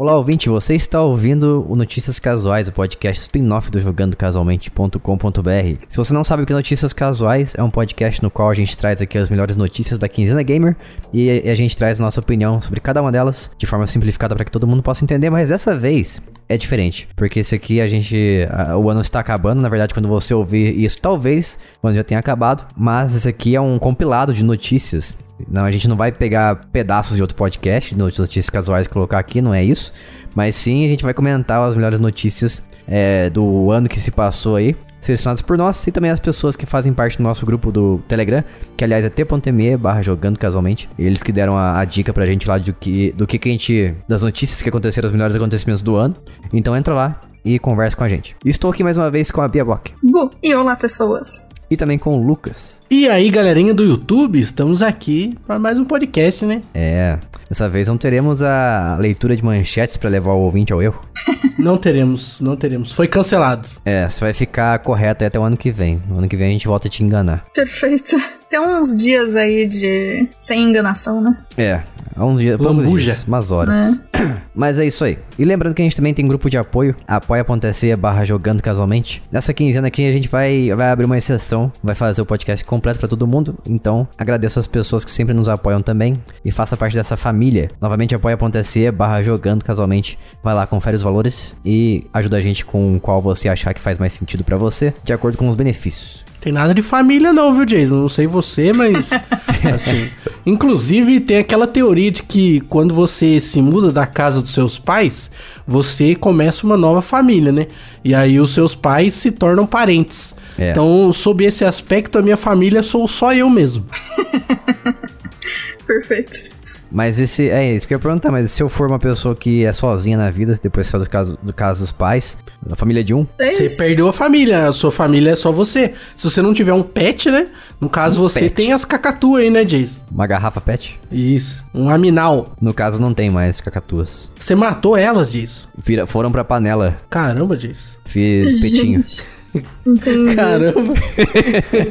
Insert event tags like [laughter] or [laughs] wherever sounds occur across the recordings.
Olá, ouvinte, você está ouvindo o Notícias Casuais, o podcast spin-off do jogandocasualmente.com.br. Se você não sabe o que é Notícias Casuais, é um podcast no qual a gente traz aqui as melhores notícias da quinzena gamer e a gente traz a nossa opinião sobre cada uma delas de forma simplificada para que todo mundo possa entender, mas dessa vez é diferente, porque esse aqui a gente a, o ano está acabando, na verdade quando você ouvir isso, talvez o ano já tenha acabado, mas esse aqui é um compilado de notícias não, a gente não vai pegar pedaços de outro podcast, notícias casuais, e colocar aqui, não é isso. Mas sim, a gente vai comentar as melhores notícias é, do ano que se passou aí, selecionadas por nós e também as pessoas que fazem parte do nosso grupo do Telegram, que aliás é t.me barra jogando casualmente. Eles que deram a, a, dica pra gente lá do que, do que, que a gente. das notícias que aconteceram, os melhores acontecimentos do ano. Então entra lá e conversa com a gente. Estou aqui mais uma vez com a Bia Bock. Bu, e olá pessoas e também com o Lucas. E aí, galerinha do YouTube, estamos aqui para mais um podcast, né? É, dessa vez não teremos a leitura de manchetes para levar o ouvinte ao erro. [laughs] não teremos, não teremos. Foi cancelado. É, você vai ficar correto até o ano que vem. No ano que vem a gente volta a te enganar. Perfeito. Tem uns dias aí de sem enganação, né? É, há uns dias, Lambuja. Dias, umas horas. É. [clears throat] Mas é isso aí. E lembrando que a gente também tem grupo de apoio, apoia.se barra jogando casualmente. Nessa quinzena aqui a gente vai, vai abrir uma exceção, vai fazer o podcast completo para todo mundo. Então, agradeço as pessoas que sempre nos apoiam também e faça parte dessa família. Novamente, apoia.se barra jogando casualmente. Vai lá, confere os valores e ajuda a gente com qual você achar que faz mais sentido para você, de acordo com os benefícios. Tem nada de família não, viu, Jason? Não sei você, mas [laughs] assim, inclusive tem aquela teoria de que quando você se muda da casa dos seus pais, você começa uma nova família, né? E aí os seus pais se tornam parentes. É. Então, sob esse aspecto, a minha família sou só eu mesmo. [laughs] Perfeito. Mas esse é isso que eu ia perguntar, mas se eu for uma pessoa que é sozinha na vida, depois saiu do caso, do caso dos pais, da família de um. É você perdeu a família, a sua família é só você. Se você não tiver um pet, né? No caso, um você pet. tem as cacatuas aí, né, Jace? Uma garrafa pet? Isso. Um aminal. No caso, não tem mais cacatuas. Você matou elas, Jace? Vira, foram pra panela. Caramba, Jace. Fiz petinhos. [laughs] Entendi. Caramba. [laughs]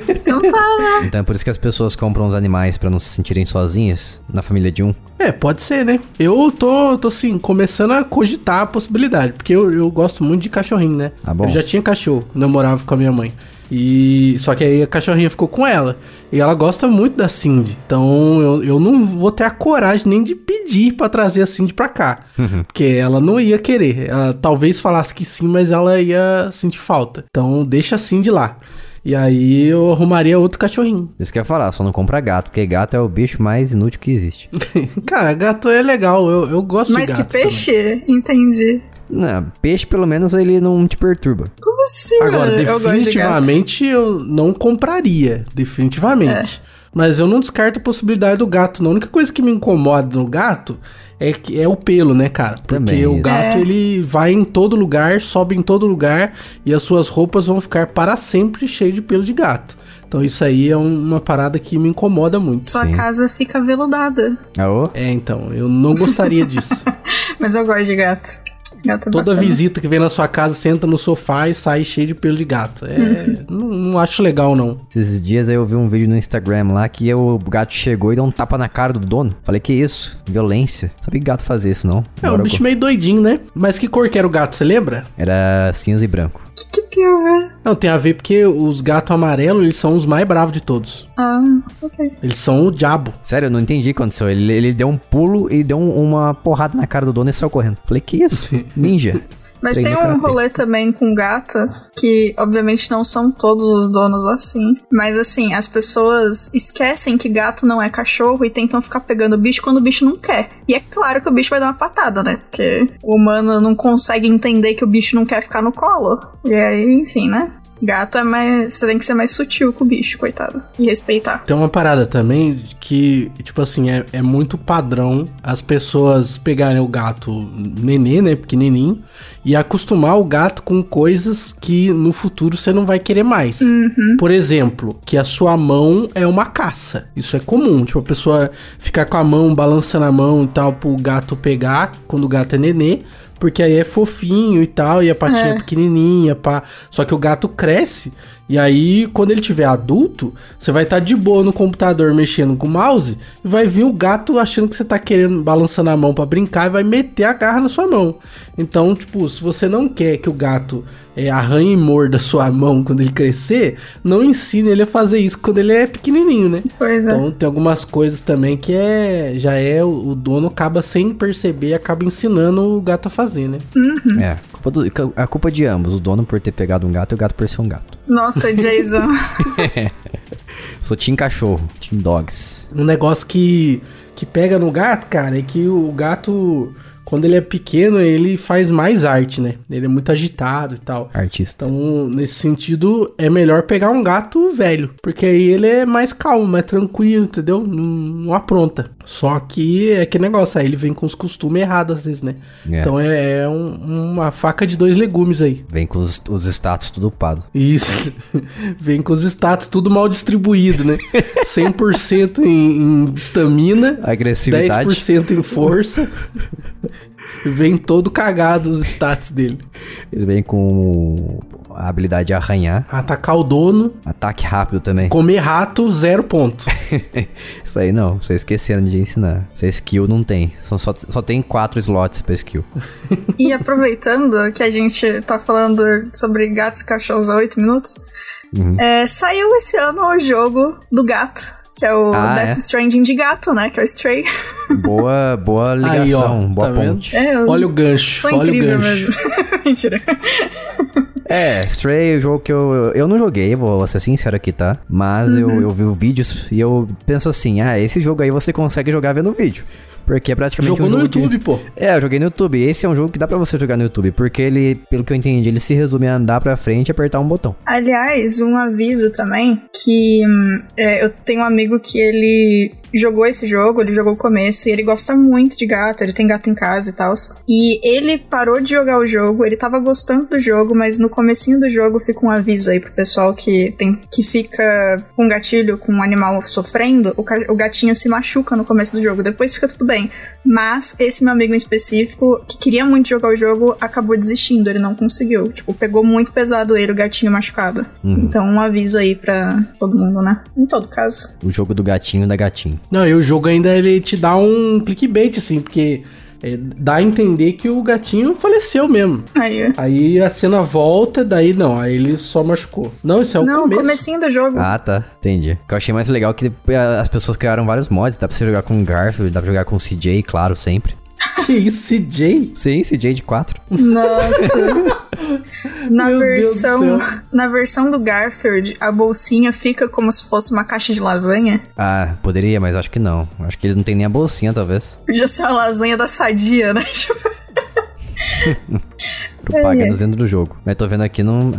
então tá, né? Então é por isso que as pessoas compram os animais para não se sentirem sozinhas na família de um. É, pode ser, né? Eu tô, tô assim, começando a cogitar a possibilidade, porque eu, eu gosto muito de cachorrinho, né? Ah, bom. Eu já tinha cachorro, quando eu morava com a minha mãe. E só que aí a cachorrinha ficou com ela. E ela gosta muito da Cindy. Então eu, eu não vou ter a coragem nem de pedir para trazer a Cindy pra cá. Uhum. Porque ela não ia querer. Ela talvez falasse que sim, mas ela ia sentir falta. Então deixa a Cindy lá. E aí eu arrumaria outro cachorrinho. Isso que eu ia falar, só não compra gato, porque gato é o bicho mais inútil que existe. [laughs] Cara, gato é legal, eu, eu gosto Mas de gato. Mas que peixe? Também. Entendi. Não, peixe pelo menos ele não te perturba. Como assim, Agora, mano? definitivamente eu, eu, não compraria. Definitivamente. É. Mas eu não descarto a possibilidade do gato. A única coisa que me incomoda no gato é, que é o pelo, né, cara? Porque Também. o gato é. ele vai em todo lugar, sobe em todo lugar e as suas roupas vão ficar para sempre cheias de pelo de gato. Então isso aí é uma parada que me incomoda muito. Sua Sim. casa fica veludada. Ah, é, então, eu não gostaria disso. [laughs] Mas eu gosto de gato. Gato Toda bacana. visita que vem na sua casa senta no sofá e sai cheio de pelo de gato. É, uhum. [laughs] não, não, acho legal, não. Esses dias aí eu vi um vídeo no Instagram lá que o gato chegou e deu um tapa na cara do dono. Falei, que isso? Violência. Sabe que gato fazer isso, não? É, um bicho meio doidinho, né? Mas que cor que era o gato, você lembra? Era cinza e branco que tem a ver? Não, tem a ver porque os gatos amarelos, eles são os mais bravos de todos. Ah, ok. Eles são o diabo. Sério, eu não entendi o que aconteceu. Ele, ele deu um pulo e deu um, uma porrada na cara do dono e saiu correndo. Falei, que isso? [laughs] Ninja. Mas tem um rolê também com gato, que obviamente não são todos os donos assim. Mas assim, as pessoas esquecem que gato não é cachorro e tentam ficar pegando o bicho quando o bicho não quer. E é claro que o bicho vai dar uma patada, né? Porque o humano não consegue entender que o bicho não quer ficar no colo. E aí, enfim, né? Gato é mais. Você tem que ser mais sutil com o bicho, coitado. E respeitar. Tem uma parada também que, tipo assim, é, é muito padrão as pessoas pegarem o gato nenê, né? Pequenininho, e acostumar o gato com coisas que no futuro você não vai querer mais. Uhum. Por exemplo, que a sua mão é uma caça. Isso é comum. Tipo, a pessoa ficar com a mão balançando a mão e tal pro gato pegar quando o gato é nenê porque aí é fofinho e tal, e a patinha é. pequenininha, pá. Só que o gato cresce E aí, quando ele tiver adulto, você vai estar tá de boa no computador mexendo com o mouse e vai vir o gato achando que você tá querendo balançando a mão para brincar e vai meter a garra na sua mão. Então, tipo, se você não quer que o gato é, arranhe e morda sua mão quando ele crescer, não ensine ele a fazer isso quando ele é pequenininho, né? Pois é. Então tem algumas coisas também que é já é o, dono acaba sem perceber, acaba ensinando o gato a fazer, né? Uhum. É, a culpa, do, a culpa de ambos, o dono por ter pegado um gato e o gato por ser um gato. Nossa, Jason. [laughs] Sou Team Cachorro, Team Dogs. Um negócio que, que pega no gato, cara, é que o gato quando ele é pequeno, ele faz mais arte, né? Ele é muito agitado e tal. Artista. Então, nesse sentido, é melhor pegar um gato velho. Porque aí ele é mais calmo, mais tranquilo, entendeu? Não, não apronta. Só que é que negócio, aí ele vem com os costumes errados às vezes, né? É. Então é, é um, uma faca de dois legumes aí. Vem com os, os status tudo upado. Isso. [laughs] vem com os status tudo mal distribuído, né? 100% em estamina, agressividade, 10% em força. Vem todo cagado os stats dele. Ele vem com a habilidade de arranhar. Atacar o dono. Ataque rápido também. Comer rato, zero ponto. [laughs] Isso aí não, vocês esqueceram de ensinar. Essa skill não tem. Só, só, só tem quatro slots pra skill. e aproveitando que a gente tá falando sobre gatos e cachorros há oito minutos, uhum. é, saiu esse ano o jogo do gato que é o ah, Death é? Stranding de gato, né? Que é o Stray. [laughs] Boa, boa ligação, Aí, ó, boa tá ponte. É, olha o gancho, sou olha incrível o gancho. mesmo. [laughs] Mentira. É, Stray é o jogo que eu. Eu não joguei, vou ser sincero aqui, tá? Mas uhum. eu, eu vi vídeos e eu penso assim: ah, esse jogo aí você consegue jogar vendo vídeo. Porque é praticamente Jogou um no YouTube, de... pô. É, eu joguei no YouTube. Esse é um jogo que dá pra você jogar no YouTube, porque ele, pelo que eu entendi, ele se resume a andar pra frente e apertar um botão. Aliás, um aviso também, que hum, é, eu tenho um amigo que ele jogou esse jogo, ele jogou o começo, e ele gosta muito de gato, ele tem gato em casa e tal. E ele parou de jogar o jogo, ele tava gostando do jogo, mas no comecinho do jogo fica um aviso aí pro pessoal que tem que fica com um gatilho, com um animal sofrendo, o, o gatinho se machuca no começo do jogo, depois fica tudo bem bem. Mas esse meu amigo em específico, que queria muito jogar o jogo, acabou desistindo, ele não conseguiu. Tipo, pegou muito pesado ele, o gatinho machucado. Uhum. Então, um aviso aí pra todo mundo, né? Em todo caso. O jogo do gatinho da gatinho. Não, e o jogo ainda ele te dá um clickbait, assim, porque é, dá a entender que o gatinho faleceu mesmo. Aí. Aí a cena volta, daí não, aí ele só machucou. Não, isso é o não, começo. Não, comecinho do jogo. Ah, tá. Entendi. O que eu achei mais legal é que as pessoas criaram vários mods. Dá pra você jogar com Garfield, dá pra jogar com CJ, claro, sempre. [laughs] Que isso, CJ? Sim, CJ de 4. Nossa. [laughs] na versão na versão do Garfield, a bolsinha fica como se fosse uma caixa de lasanha. Ah, poderia, mas acho que não. Acho que ele não tem nem a bolsinha, talvez. Podia ser uma lasanha da sadia, né? [laughs] Propaganda é. dentro do jogo. Mas tô vendo aqui, não,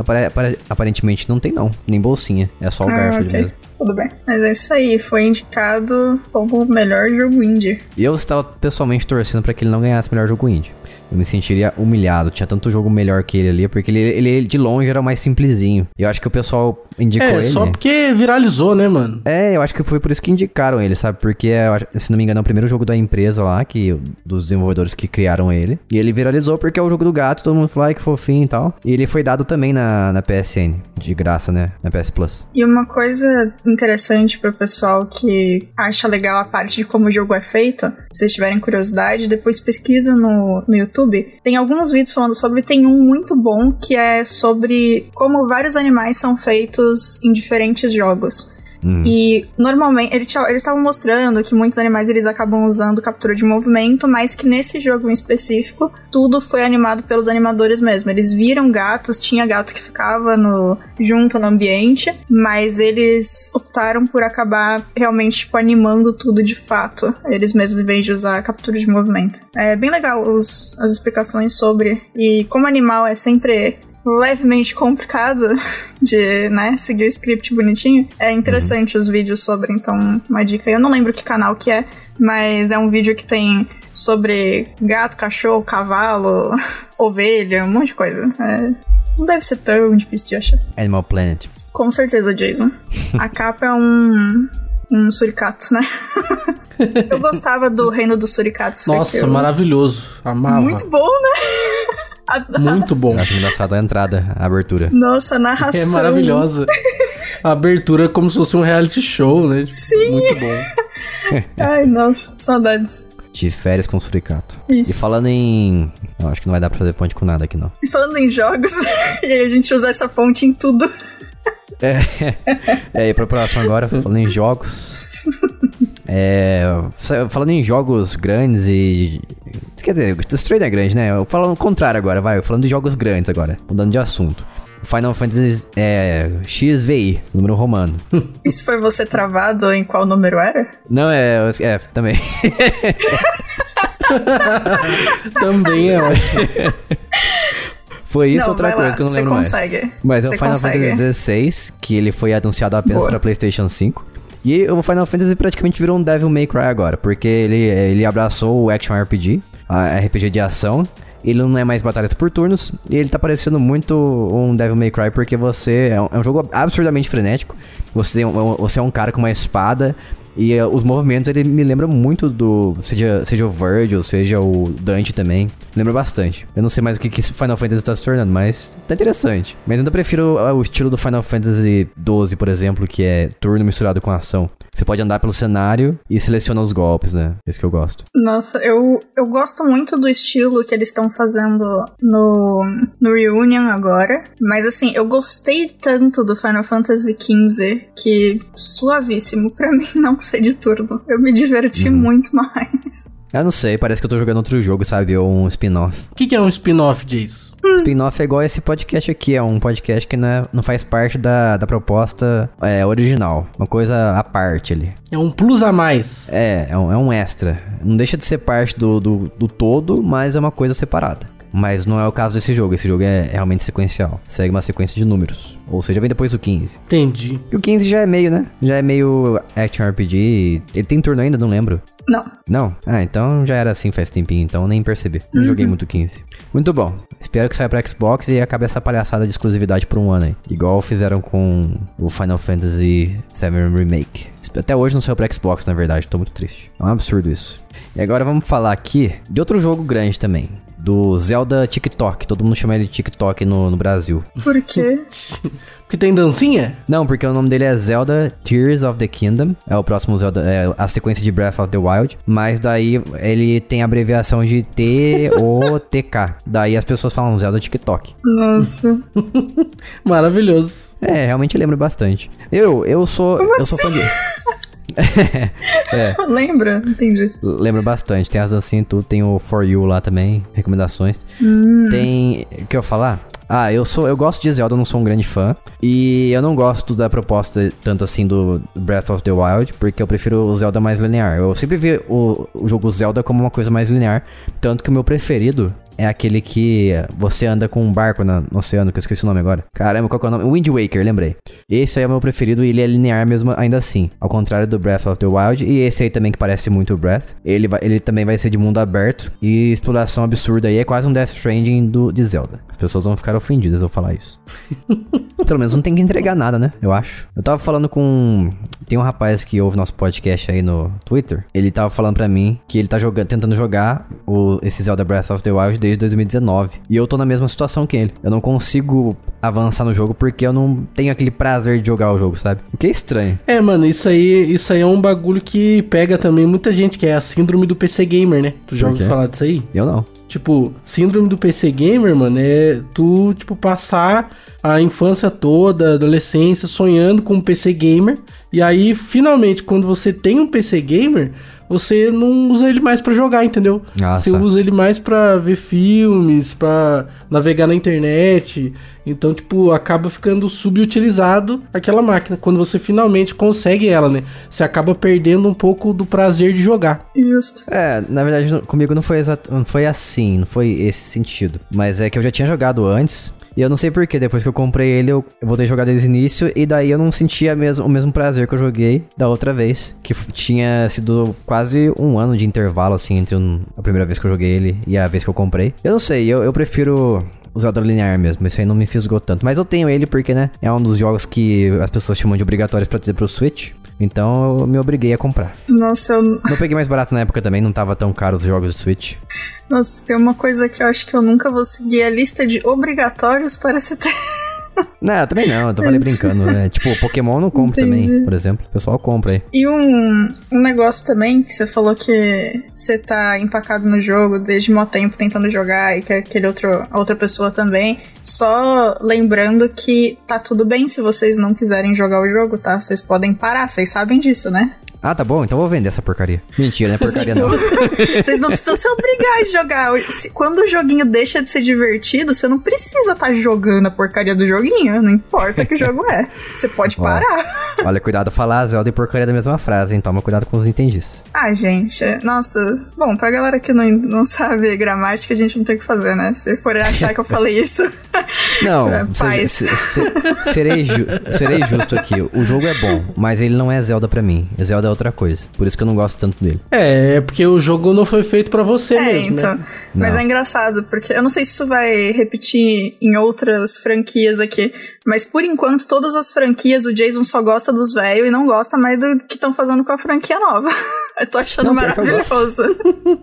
aparentemente não tem não. Nem bolsinha. É só o ah, Garfield okay. mesmo. Tudo bem. Mas é isso aí. Foi indicado como o melhor jogo indie. E eu estava pessoalmente torcendo para que ele não ganhasse melhor jogo indie eu me sentiria humilhado. Tinha tanto jogo melhor que ele ali, porque ele, ele de longe era o mais simplesinho. Eu acho que o pessoal indicou é, ele. É, só porque viralizou, né, mano? É, eu acho que foi por isso que indicaram ele, sabe? Porque, se não me engano, é o primeiro jogo da empresa lá, que, dos desenvolvedores que criaram ele. E ele viralizou porque é o jogo do gato, todo mundo falou, ai, que fofinho e tal. E ele foi dado também na, na PSN, de graça, né? Na PS Plus. E uma coisa interessante pro pessoal que acha legal a parte de como o jogo é feito, se vocês tiverem curiosidade, depois pesquisa no, no YouTube YouTube, tem alguns vídeos falando sobre, tem um muito bom que é sobre como vários animais são feitos em diferentes jogos. Hum. E normalmente eles estavam mostrando que muitos animais eles acabam usando captura de movimento, mas que nesse jogo em específico tudo foi animado pelos animadores mesmo. Eles viram gatos, tinha gato que ficava no junto no ambiente, mas eles optaram por acabar realmente tipo, animando tudo de fato. Eles mesmos em vez de usar captura de movimento. É bem legal os, as explicações sobre e como animal é sempre levemente complicado [laughs] de, né, seguir o script bonitinho. É interessante uhum. os vídeos sobre, então, uma dica. Eu não lembro que canal que é, mas é um vídeo que tem sobre gato, cachorro, cavalo, [laughs] ovelha, um monte de coisa. É, não deve ser tão difícil de achar. Animal Planet. Com certeza, Jason. A [laughs] capa é um, um suricato, né? Eu gostava do Reino dos Suricatos. Nossa, maravilhoso. Amava. Muito bom, né? Muito bom. Acho engraçado a entrada, a abertura. Nossa, a narração. É maravilhosa. A abertura é como se fosse um reality show, né? Sim. Muito bom. [laughs] Ai, nossa, saudades. De férias com o Suricato. Isso. E falando em. Não, acho que não vai dar pra fazer ponte com nada aqui, não. E falando em jogos, [laughs] e aí a gente usa essa ponte em tudo. É, [laughs] é e pra próxima agora, falando em jogos. É, falando em jogos grandes e. Quer dizer, Stray é grande, né? Eu falo o contrário agora, vai. Falando de jogos grandes agora, mudando de assunto. Final Fantasy é, XVI, número romano. [laughs] Isso foi você travado em qual número era? Não, é, é também. [laughs] também é. [laughs] Foi isso não, outra coisa lá, que eu não lembro consegue. mais. Mas é o Final consegue. Fantasy XVI, que ele foi anunciado apenas para PlayStation 5. E o Final Fantasy praticamente virou um Devil May Cry agora, porque ele, ele abraçou o Action RPG, a RPG de ação, ele não é mais batalhas por turnos, e ele tá parecendo muito um Devil May Cry, porque você é um, é um jogo absurdamente frenético, você, é você é um cara com uma espada, e uh, os movimentos, ele me lembra muito do. Seja, seja o Virgil, seja o Dante também. Lembra bastante. Eu não sei mais o que, que Final Fantasy tá se tornando, mas tá interessante. Mas ainda prefiro uh, o estilo do Final Fantasy XII, por exemplo, que é turno misturado com ação. Você pode andar pelo cenário e seleciona os golpes, né? Esse que eu gosto. Nossa, eu, eu gosto muito do estilo que eles estão fazendo no, no Reunion agora. Mas assim, eu gostei tanto do Final Fantasy XV que suavíssimo pra [laughs] mim não ser de turno. Eu me diverti uhum. muito mais. Eu não sei, parece que eu tô jogando outro jogo, sabe? Ou um spin-off. O que, que é um spin-off disso? Hum. Spin-off é igual esse podcast aqui, é um podcast que não, é, não faz parte da, da proposta é, original. Uma coisa à parte ali. É um plus a mais. É, é um, é um extra. Não deixa de ser parte do, do, do todo, mas é uma coisa separada. Mas não é o caso desse jogo. Esse jogo é realmente sequencial. Segue uma sequência de números. Ou seja, vem depois do 15. Entendi. E o 15 já é meio, né? Já é meio action RPG. Ele tem turno ainda? Não lembro. Não. Não? Ah, então já era assim faz tempinho, então nem percebi. Não uhum. joguei muito 15. Muito bom. Espero que saia pra Xbox e acabe essa palhaçada de exclusividade por um ano aí. Igual fizeram com o Final Fantasy VII Remake. Até hoje não saiu pra Xbox, na verdade. Tô muito triste. É um absurdo isso. E agora vamos falar aqui de outro jogo grande também do Zelda TikTok. Todo mundo chama ele de TikTok no, no Brasil. Por [laughs] quê? porque tem dancinha? Não, porque o nome dele é Zelda Tears of the Kingdom. É o próximo Zelda, é a sequência de Breath of the Wild. Mas daí ele tem a abreviação de T-O-T-K. daí as pessoas falam Zelda TikTok. Nossa. [laughs] Maravilhoso. É, realmente lembra bastante. Eu, eu sou, Como eu assim? sou fã de [laughs] é. [laughs] Lembra? Entendi. Lembra bastante. Tem as dancinhas e tudo. Tem o For You lá também. Recomendações. Hum. Tem. O que eu falar? Ah, eu sou, eu gosto de Zelda, não sou um grande fã. E eu não gosto da proposta tanto assim do Breath of the Wild, porque eu prefiro o Zelda mais linear. Eu sempre vi o, o jogo Zelda como uma coisa mais linear, tanto que o meu preferido é aquele que você anda com um barco no, no oceano, que eu esqueci o nome agora. Caramba, qual que é o nome? Wind Waker, lembrei. Esse aí é o meu preferido e ele é linear mesmo ainda assim. Ao contrário do Breath of the Wild. E esse aí também que parece muito o Breath. Ele, vai, ele também vai ser de mundo aberto e exploração absurda aí. É quase um Death Stranding do, de Zelda. As pessoas vão ficar ofendidas eu falar isso. [laughs] Pelo menos não tem que entregar nada, né? Eu acho. Eu tava falando com. Tem um rapaz que ouve nosso podcast aí no Twitter. Ele tava falando pra mim que ele tá jogando, tentando jogar o, esse Zelda Breath of the Wild desde 2019. E eu tô na mesma situação que ele. Eu não consigo avançar no jogo porque eu não tenho aquele prazer de jogar o jogo, sabe? O que é estranho. É, mano, isso aí, isso aí é um bagulho que pega também muita gente, que é a síndrome do PC gamer, né? Tu já ouviu falar disso aí? Eu não. Tipo, síndrome do PC gamer, mano, é tu, tipo, passar a infância toda, adolescência, sonhando com um PC gamer. E aí, finalmente, quando você tem um PC gamer, você não usa ele mais para jogar, entendeu? Nossa. Você usa ele mais para ver filmes, para navegar na internet. Então, tipo, acaba ficando subutilizado aquela máquina. Quando você finalmente consegue ela, né? Você acaba perdendo um pouco do prazer de jogar. Justo. É, na verdade, comigo não foi, exato, não foi assim, não foi esse sentido. Mas é que eu já tinha jogado antes. E eu não sei porquê, depois que eu comprei ele, eu, voltei a jogar desde o início. E daí eu não sentia mesmo, o mesmo prazer que eu joguei da outra vez. Que tinha sido quase um ano de intervalo, assim, entre um, a primeira vez que eu joguei ele e a vez que eu comprei. Eu não sei, eu, eu prefiro o Zelda linear mesmo. Esse aí não me fisgou tanto. Mas eu tenho ele porque, né? É um dos jogos que as pessoas chamam de obrigatórios pra ter pro Switch. Então eu me obriguei a comprar. Nossa, eu. Não peguei mais barato na época também, não tava tão caro os jogos de Switch. Nossa, tem uma coisa que eu acho que eu nunca vou seguir a lista de obrigatórios para se ter. [laughs] Não, eu também não, eu tô falei brincando, né? [laughs] Tipo, Pokémon eu não compro Entendi. também, por exemplo. O pessoal compra aí. E um, um negócio também, que você falou que você tá empacado no jogo desde mó tempo tentando jogar e que aquele outro, a outra pessoa também. Só lembrando que tá tudo bem se vocês não quiserem jogar o jogo, tá? Vocês podem parar, vocês sabem disso, né? Ah, tá bom, então vou vender essa porcaria. Mentira, não é porcaria não. [laughs] Vocês não precisam se obrigar a jogar. Quando o joguinho deixa de ser divertido, você não precisa estar tá jogando a porcaria do joguinho. Não importa que jogo é. Você pode parar. Olha, cuidado falar Zelda e porcaria da mesma frase, hein? Toma cuidado com os entendis. Ah, gente, nossa. Bom, pra galera que não, não sabe gramática, a gente não tem o que fazer, né? Se for achar que eu falei isso. [laughs] Não, [laughs] é, paz. Se, se, serei, ju, serei justo aqui. O jogo é bom, mas ele não é Zelda pra mim. Zelda é outra coisa. Por isso que eu não gosto tanto dele. É, é porque o jogo não foi feito para você é, mesmo, então. Né? Mas é engraçado, porque eu não sei se isso vai repetir em outras franquias aqui, mas por enquanto todas as franquias o Jason só gosta dos velhos e não gosta mais do que estão fazendo com a franquia nova. [laughs] eu tô achando não, maravilhoso.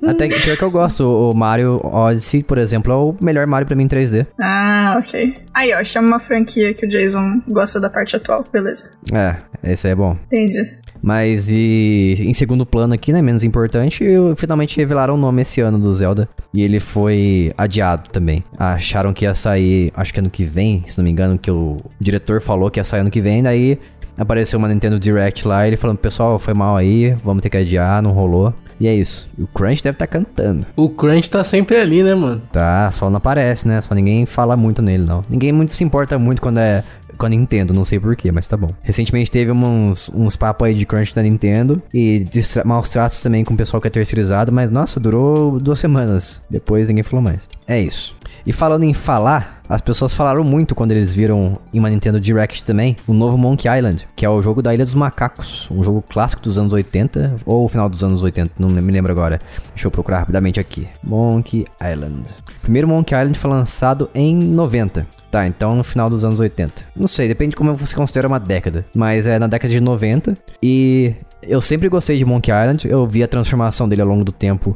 Até que pior que eu gosto. O Mario Odyssey, por exemplo, é o melhor Mario para mim em 3D. Ah, ok. Aí, ó, chama uma franquia que o Jason gosta da parte atual, beleza. É, esse é bom. Entendi. Mas e em segundo plano aqui, né, menos importante, finalmente revelaram o nome esse ano do Zelda e ele foi adiado também. Acharam que ia sair, acho que ano que vem, se não me engano, que o diretor falou que ia sair ano que vem, daí apareceu uma Nintendo Direct lá, ele falando, pessoal, foi mal aí, vamos ter que adiar, não rolou. E é isso. o Crunch deve estar tá cantando. O Crunch tá sempre ali, né, mano? Tá, só não aparece, né? Só ninguém fala muito nele, não. Ninguém muito se importa muito quando é com a Nintendo, não sei porquê, mas tá bom. Recentemente teve uns, uns papos aí de crunch da Nintendo e maus tratos também com o pessoal que é terceirizado, mas nossa, durou duas semanas. Depois ninguém falou mais. É isso. E falando em falar, as pessoas falaram muito quando eles viram em uma Nintendo Direct também o novo Monkey Island, que é o jogo da Ilha dos Macacos, um jogo clássico dos anos 80 ou final dos anos 80, não me lembro agora. Deixa eu procurar rapidamente aqui. Monkey Island. primeiro Monkey Island foi lançado em 90. Tá, então no final dos anos 80. Não sei, depende de como você considera uma década. Mas é na década de 90. E eu sempre gostei de Monkey Island. Eu vi a transformação dele ao longo do tempo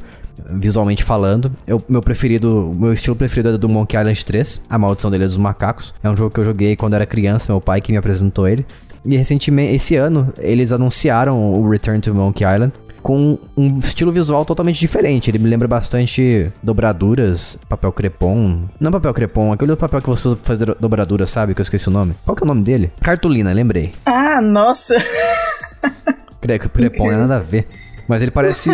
visualmente falando. Eu, meu preferido, meu estilo preferido é do Monkey Island 3, A Maldição dele é dos Macacos. É um jogo que eu joguei quando era criança, meu pai que me apresentou ele. E recentemente, esse ano, eles anunciaram o Return to Monkey Island com um estilo visual totalmente diferente. Ele me lembra bastante dobraduras, papel crepom. Não papel crepom, aquele outro papel que você faz dobraduras, sabe? Que eu esqueci o nome. Qual que é o nome dele? Cartolina, lembrei. Ah, nossa! Crepom, não é nada a ver. Mas ele parece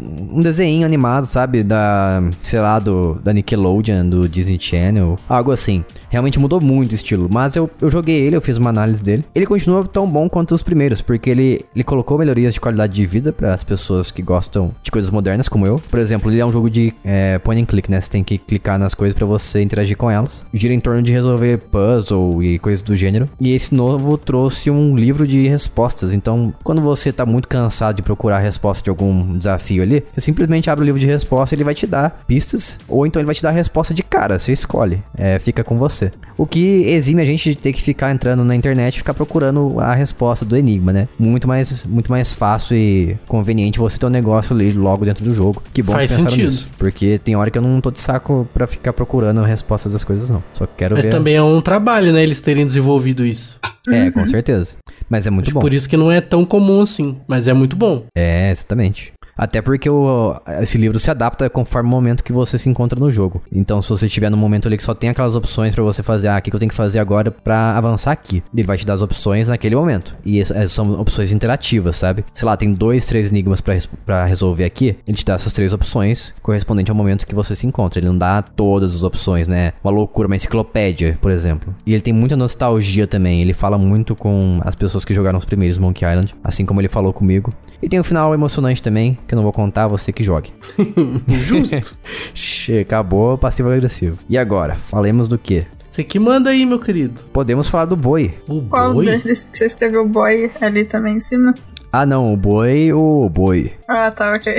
um desenho animado, sabe? Da, sei lá, do, da Nickelodeon, do Disney Channel, algo assim. Realmente mudou muito o estilo, mas eu, eu joguei ele, eu fiz uma análise dele. Ele continua tão bom quanto os primeiros, porque ele, ele colocou melhorias de qualidade de vida para as pessoas que gostam de coisas modernas, como eu. Por exemplo, ele é um jogo de é, point and click, né? Você tem que clicar nas coisas para você interagir com elas. Gira em torno de resolver puzzle e coisas do gênero. E esse novo trouxe um livro de respostas. Então, quando você tá muito cansado de procurar respostas resposta de algum desafio ali, você simplesmente abre o livro de resposta e ele vai te dar pistas, ou então ele vai te dar a resposta de cara, você escolhe, é, fica com você. O que exime a gente de ter que ficar entrando na internet e ficar procurando a resposta do enigma, né? Muito mais, muito mais fácil e conveniente você ter um negócio ali logo dentro do jogo. Que bom Faz que pensaram sentido. nisso. Porque tem hora que eu não tô de saco pra ficar procurando a resposta das coisas, não. Só quero Mas ver. Mas também é um trabalho, né? Eles terem desenvolvido isso. É, com certeza. Mas é muito Acho bom. Por isso que não é tão comum assim, mas é muito bom. É, exatamente. Até porque o, esse livro se adapta conforme o momento que você se encontra no jogo. Então, se você estiver no momento ali que só tem aquelas opções para você fazer, ah, o que, eu tenho que fazer agora para avançar aqui? Ele vai te dar as opções naquele momento. E essas são opções interativas, sabe? Sei lá, tem dois, três enigmas para resolver aqui. Ele te dá essas três opções correspondente ao momento que você se encontra. Ele não dá todas as opções, né? Uma loucura, uma enciclopédia, por exemplo. E ele tem muita nostalgia também. Ele fala muito com as pessoas que jogaram os primeiros Monkey Island, assim como ele falou comigo. E tem um final emocionante também, que eu não vou contar, você que jogue. [laughs] Justo. [laughs] Acabou passivo-agressivo. E agora, falemos do que? Você que manda aí, meu querido. Podemos falar do boi. O Qual boi? deles que você escreveu boi ali também em cima? Ah, não, o boi, o boi. Ah, tá, ok.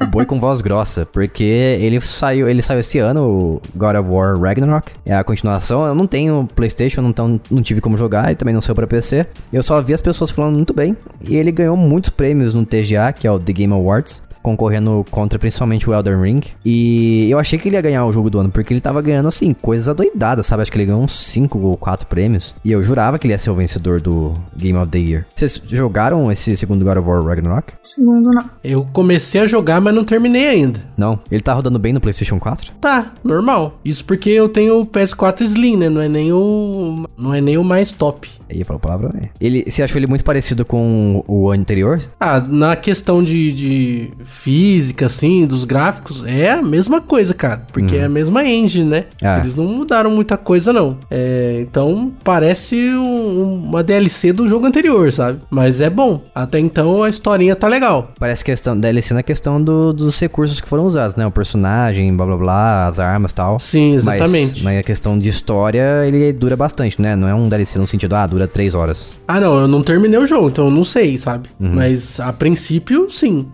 O boi com voz grossa, porque ele saiu, ele saiu esse ano, o God of War Ragnarok. É a continuação. Eu não tenho PlayStation, não, tão, não tive como jogar e também não saiu para PC. Eu só vi as pessoas falando muito bem. E ele ganhou muitos prêmios no TGA, que é o The Game Awards concorrendo contra principalmente o Elden Ring. E eu achei que ele ia ganhar o jogo do ano, porque ele tava ganhando, assim, coisas adoidadas, sabe? Acho que ele ganhou uns 5 ou 4 prêmios. E eu jurava que ele ia ser o vencedor do Game of the Year. Vocês jogaram esse segundo God of War Ragnarok? Segundo, não. Eu comecei a jogar, mas não terminei ainda. Não? Ele tá rodando bem no PlayStation 4? Tá, normal. Isso porque eu tenho o PS4 Slim, né? Não é nem o. Não é nem o mais top. Aí falou palavra. É. Ele, você achou ele muito parecido com o anterior? Ah, na questão de, de física, assim, dos gráficos, é a mesma coisa, cara. Porque uhum. é a mesma engine, né? Ah. Eles não mudaram muita coisa, não. É, então, parece um, uma DLC do jogo anterior, sabe? Mas é bom. Até então, a historinha tá legal. Parece questão DLC na questão do, dos recursos que foram usados, né? O personagem, blá blá blá, as armas e tal. Sim, exatamente. Mas na questão de história, ele dura bastante, né? Não é um DLC no sentido, ah, dura três horas. Ah, não, eu não terminei o jogo, então eu não sei, sabe? Uhum. Mas a princípio, sim,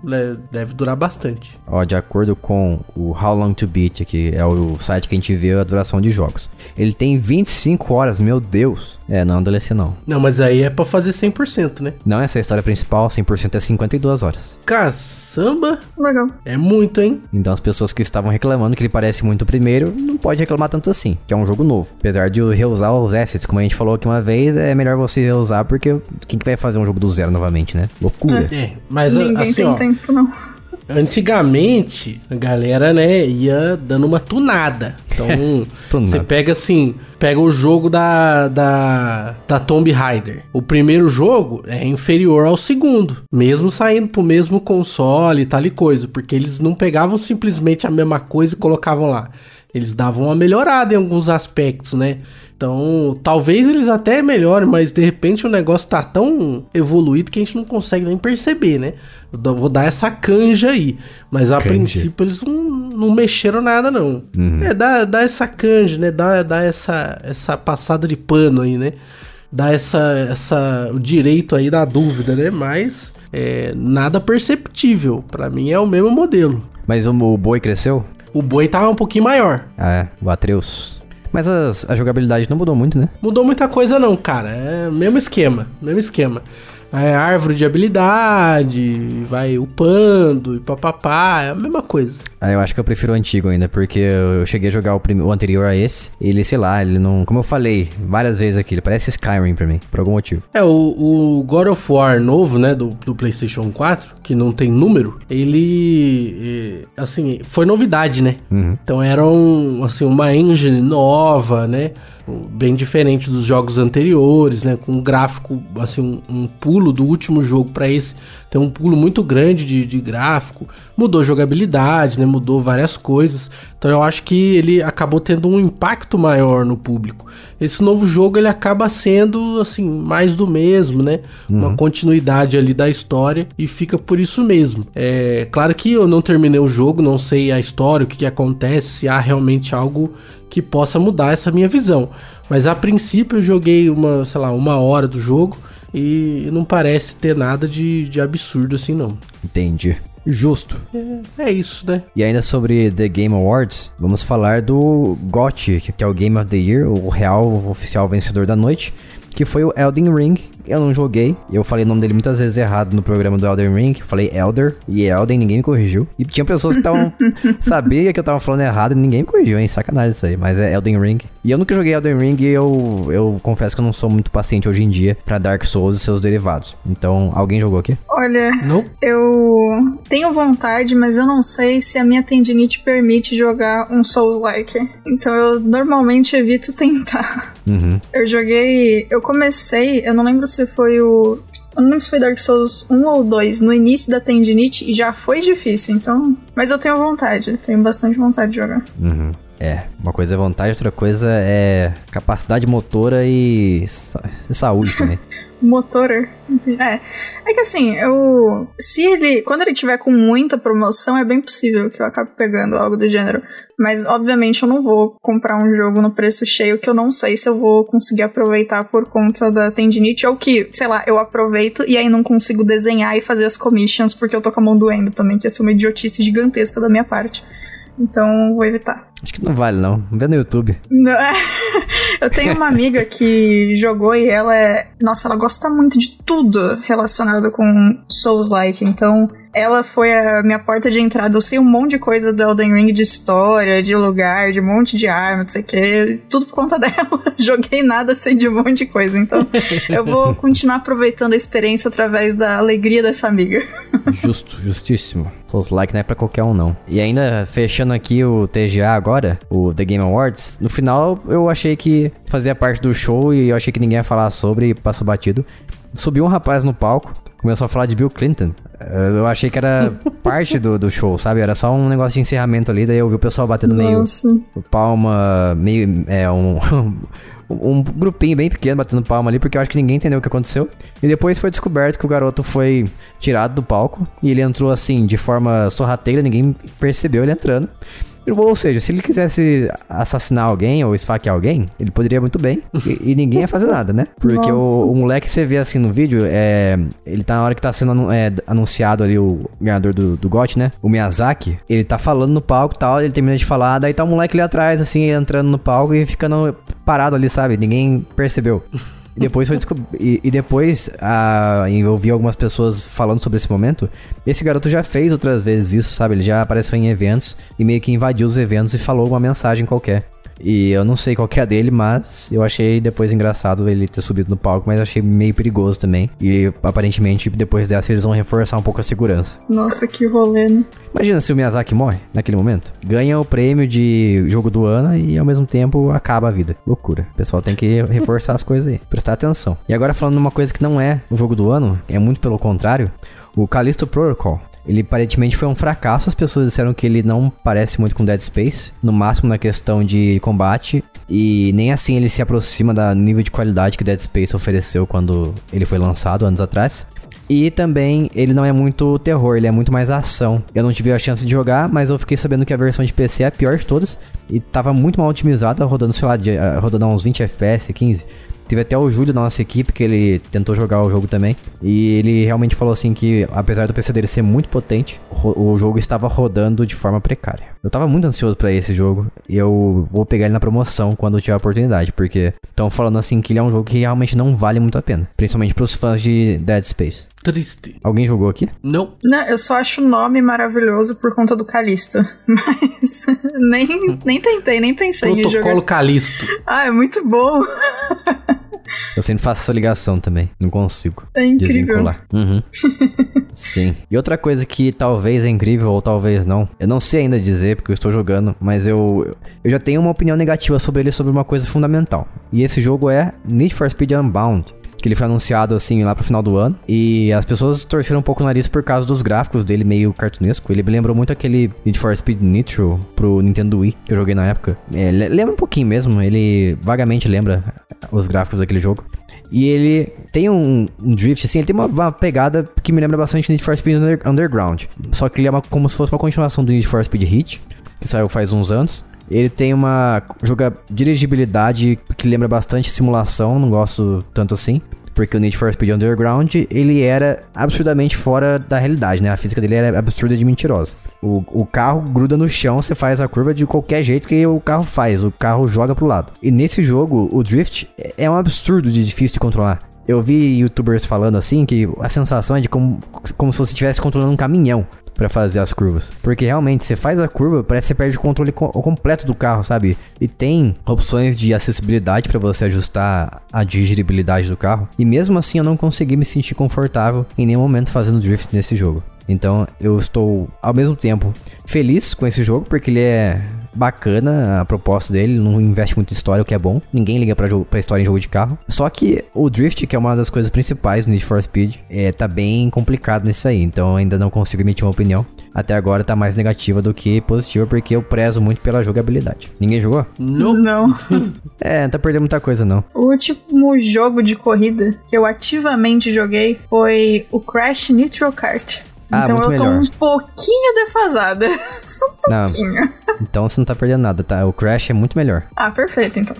deve durar bastante. Ó, de acordo com o How Long to Beat, que é o site que a gente vê a duração de jogos. Ele tem 25 horas, meu Deus. É, não é um DLC não. Não, mas aí é pra fazer 100%, né? Não, essa é a história principal, 100% é 52 horas. Caçamba! Legal. É muito, hein? Então as pessoas que estavam reclamando que ele parece muito o primeiro, não pode reclamar tanto assim, que é um jogo novo. Apesar de reusar os assets, como a gente falou aqui uma vez, é melhor você reusar, porque quem que vai fazer um jogo do zero novamente, né? Loucura. É, mas Ninguém assim, tem ó, tempo, não. Antigamente, a galera, né, ia dando uma tunada. Então, [laughs] você pega assim, pega o jogo da, da, da Tomb Raider. O primeiro jogo é inferior ao segundo, mesmo saindo pro mesmo console e tal e coisa, porque eles não pegavam simplesmente a mesma coisa e colocavam lá. Eles davam uma melhorada em alguns aspectos, né? Então, talvez eles até melhorem, mas de repente o negócio tá tão evoluído que a gente não consegue nem perceber, né? Eu vou dar essa canja aí. Mas a canja. princípio eles não, não mexeram nada, não. Uhum. É, dá, dá essa canja, né? Dá, dá essa, essa passada de pano aí, né? Dá essa, essa, o direito aí da dúvida, né? Mas é, nada perceptível. para mim é o mesmo modelo. Mas o, o boi cresceu? O boi tava um pouquinho maior. Ah, é, o Atreus. Mas as, a jogabilidade não mudou muito, né? Mudou muita coisa não, cara. É mesmo esquema, mesmo esquema é, árvore de habilidade, vai upando e papapá, é a mesma coisa. Ah, eu acho que eu prefiro o antigo ainda, porque eu cheguei a jogar o, o, anterior a esse. Ele, sei lá, ele não. Como eu falei várias vezes aqui, ele parece Skyrim pra mim, por algum motivo. É, o, o God of War novo, né, do, do PlayStation 4, que não tem número, ele. Assim, foi novidade, né? Uhum. Então era um, assim, uma engine nova, né? bem diferente dos jogos anteriores, né? Com um gráfico, assim, um, um pulo do último jogo para esse, tem um pulo muito grande de, de gráfico. Mudou jogabilidade, né? Mudou várias coisas. Então eu acho que ele acabou tendo um impacto maior no público. Esse novo jogo ele acaba sendo, assim, mais do mesmo, né? Uhum. Uma continuidade ali da história e fica por isso mesmo. É claro que eu não terminei o jogo, não sei a história, o que, que acontece, se há realmente algo que possa mudar essa minha visão. Mas a princípio eu joguei uma, sei lá, uma hora do jogo e não parece ter nada de, de absurdo assim não. Entendi. Justo. É, é, isso, né? E ainda sobre The Game Awards, vamos falar do GOTY, que é o Game of the Year, o real oficial vencedor da noite, que foi o Elden Ring, eu não joguei. Eu falei o nome dele muitas vezes errado no programa do Elden Ring. Eu falei Elder e Elden, ninguém me corrigiu. E tinha pessoas que estavam. [laughs] sabia que eu tava falando errado e ninguém me corrigiu, hein? Sacanagem isso aí. Mas é Elden Ring. E eu nunca joguei Elden Ring e eu, eu confesso que eu não sou muito paciente hoje em dia para Dark Souls e seus derivados. Então, alguém jogou aqui? Olha, não. eu tenho vontade, mas eu não sei se a minha tendinite permite jogar um Souls-like. Então eu normalmente evito tentar. Uhum. Eu joguei. Eu comecei, eu não lembro se foi o. Eu não lembro se foi Dark Souls 1 ou 2, no início da tendinite, e já foi difícil, então. Mas eu tenho vontade, tenho bastante vontade de jogar. Uhum. É, uma coisa é vontade, outra coisa é capacidade motora e sa saúde também. [laughs] Motor. É. É que assim, eu. Se ele. Quando ele tiver com muita promoção, é bem possível que eu acabe pegando algo do gênero. Mas, obviamente, eu não vou comprar um jogo no preço cheio que eu não sei se eu vou conseguir aproveitar por conta da tendinite. Ou que, sei lá, eu aproveito e aí não consigo desenhar e fazer as commissions porque eu tô com a mão doendo também, que ia ser uma idiotice gigantesca da minha parte. Então, vou evitar. Acho que não vale, não. Vê no YouTube. Não, é. [laughs] Eu tenho uma amiga que jogou e ela é. Nossa, ela gosta muito de tudo relacionado com Souls-like. Então, ela foi a minha porta de entrada. Eu sei um monte de coisa do Elden Ring, de história, de lugar, de um monte de arma, não sei o que. Tudo por conta [laughs] dela. Joguei nada, sei de um monte de coisa. Então, [laughs] eu vou continuar aproveitando a experiência através da alegria dessa amiga. Justo, justíssimo. Souls like não é pra qualquer um, não. E ainda, fechando aqui o TGA agora, o The Game Awards, no final eu achei que fazia parte do show e eu achei que ninguém ia falar sobre e passou batido. Subiu um rapaz no palco, começou a falar de Bill Clinton. Eu achei que era [laughs] parte do, do show, sabe? Era só um negócio de encerramento ali, daí eu vi o pessoal batendo Nossa. meio palma, meio. É, um. [laughs] um grupinho bem pequeno batendo palma ali, porque eu acho que ninguém entendeu o que aconteceu. E depois foi descoberto que o garoto foi tirado do palco e ele entrou assim, de forma sorrateira, ninguém percebeu ele entrando. Ou seja, se ele quisesse assassinar alguém ou esfaquear alguém, ele poderia muito bem. [laughs] E, e ninguém ia fazer nada, né? Porque o, o, moleque você vê assim no vídeo, é, ele tá na hora que tá sendo é, anunciado ali o ganhador do, do GOT, né? O Miyazaki. Ele tá falando no palco e tal, ele termina de falar, daí tá o moleque ali atrás, assim, entrando no palco e ficando parado ali, sabe? Ninguém percebeu. [laughs] E depois foi e, e, depois a, eu vi algumas pessoas falando sobre esse momento. Esse garoto já fez outras vezes isso, sabe? Ele já apareceu em eventos e meio que invadiu os eventos e falou uma mensagem qualquer. E eu não sei qual que é a dele, mas eu achei depois engraçado ele ter subido no palco, mas achei meio perigoso também. E aparentemente depois dessa eles vão reforçar um pouco a segurança. Nossa, que rolê, né? Imagina se o Miyazaki morre naquele momento. Ganha o prêmio de jogo do ano e ao mesmo tempo acaba a vida. Loucura. O pessoal tem que [laughs] reforçar as coisas aí. Prestar atenção. E agora falando uma coisa que não é o jogo do ano, é muito pelo contrário. O Callisto Protocol. Ele aparentemente foi um fracasso. As pessoas disseram que ele não parece muito com Dead Space, no máximo na questão de combate. E nem assim ele se aproxima da nível de qualidade que Dead Space ofereceu quando ele foi lançado anos atrás. E também ele não é muito terror, ele é muito mais ação. Eu não tive a chance de jogar, mas eu fiquei sabendo que a versão de PC é a pior de todas. E tava muito mal otimizada, rodando, sei lá, de, uh, rodando uns 20 FPS, 15. Teve até o Júlio da nossa equipe, que ele tentou jogar o jogo também. E ele realmente falou assim que, apesar do PC dele ser muito potente, o jogo estava rodando de forma precária. Eu tava muito ansioso para esse jogo. E eu vou pegar ele na promoção quando eu tiver a oportunidade. Porque estão falando assim que ele é um jogo que realmente não vale muito a pena. Principalmente pros fãs de Dead Space. Triste. Alguém jogou aqui? Não. Não, eu só acho o nome maravilhoso por conta do Calisto. [laughs] Mas nem, nem tentei, nem pensei Protocolo em jogar. Protocolo Calisto. Ah, é muito bom. [laughs] Eu sempre faço essa ligação também. Não consigo. É incrível. Desvincular. Uhum. [laughs] Sim. E outra coisa que talvez é incrível ou talvez não. Eu não sei ainda dizer porque eu estou jogando, mas eu, eu já tenho uma opinião negativa sobre ele sobre uma coisa fundamental. E esse jogo é Need for Speed Unbound que ele foi anunciado assim lá pro final do ano. E as pessoas torceram um pouco o nariz por causa dos gráficos dele meio cartunesco. Ele me lembrou muito aquele Need for Speed Nitro pro Nintendo Wii que eu joguei na época. É, lembra um pouquinho mesmo, ele vagamente lembra os gráficos daquele jogo. E ele tem um, um, drift, assim, ele tem uma, uma, pegada que me lembra bastante Need for Speed Under, Underground. Só que ele é uma, como se fosse uma continuação do Need for Speed Heat, que saiu faz uns anos. Ele tem uma joga dirigibilidade que lembra bastante simulação, não gosto tanto assim. Porque o Need for Speed Underground, ele era absurdamente fora da realidade, né? A física dele era absurda de mentirosa. O, o carro gruda no chão, você faz a curva de qualquer jeito que o carro faz. O carro joga pro lado. E nesse jogo, o drift é um absurdo de difícil de controlar. Eu vi youtubers falando assim que a sensação é de como, como se você estivesse controlando um caminhão para fazer as curvas. Porque realmente, você faz a curva, parece que você perde o controle co completo do carro, sabe? E tem opções de acessibilidade para você ajustar a dirigibilidade do carro. E mesmo assim, eu não consegui me sentir confortável em nenhum momento fazendo drift nesse jogo. Então eu estou ao mesmo tempo feliz com esse jogo, porque ele é bacana a proposta dele, não investe muito em história, o que é bom. Ninguém liga pra, jogo, pra história em jogo de carro. Só que o Drift, que é uma das coisas principais no Need for Speed, é, tá bem complicado nisso aí. Então ainda não consigo emitir uma opinião. Até agora tá mais negativa do que positiva, porque eu prezo muito pela jogabilidade. Ninguém jogou? Não. Não. [laughs] é, não tá perdendo muita coisa, não. O último jogo de corrida que eu ativamente joguei foi o Crash Nitro Kart. Ah, então eu tô melhor. um pouquinho defasada. [laughs] Só um pouquinho. Não, então você não tá perdendo nada, tá? O Crash é muito melhor. Ah, perfeito, então.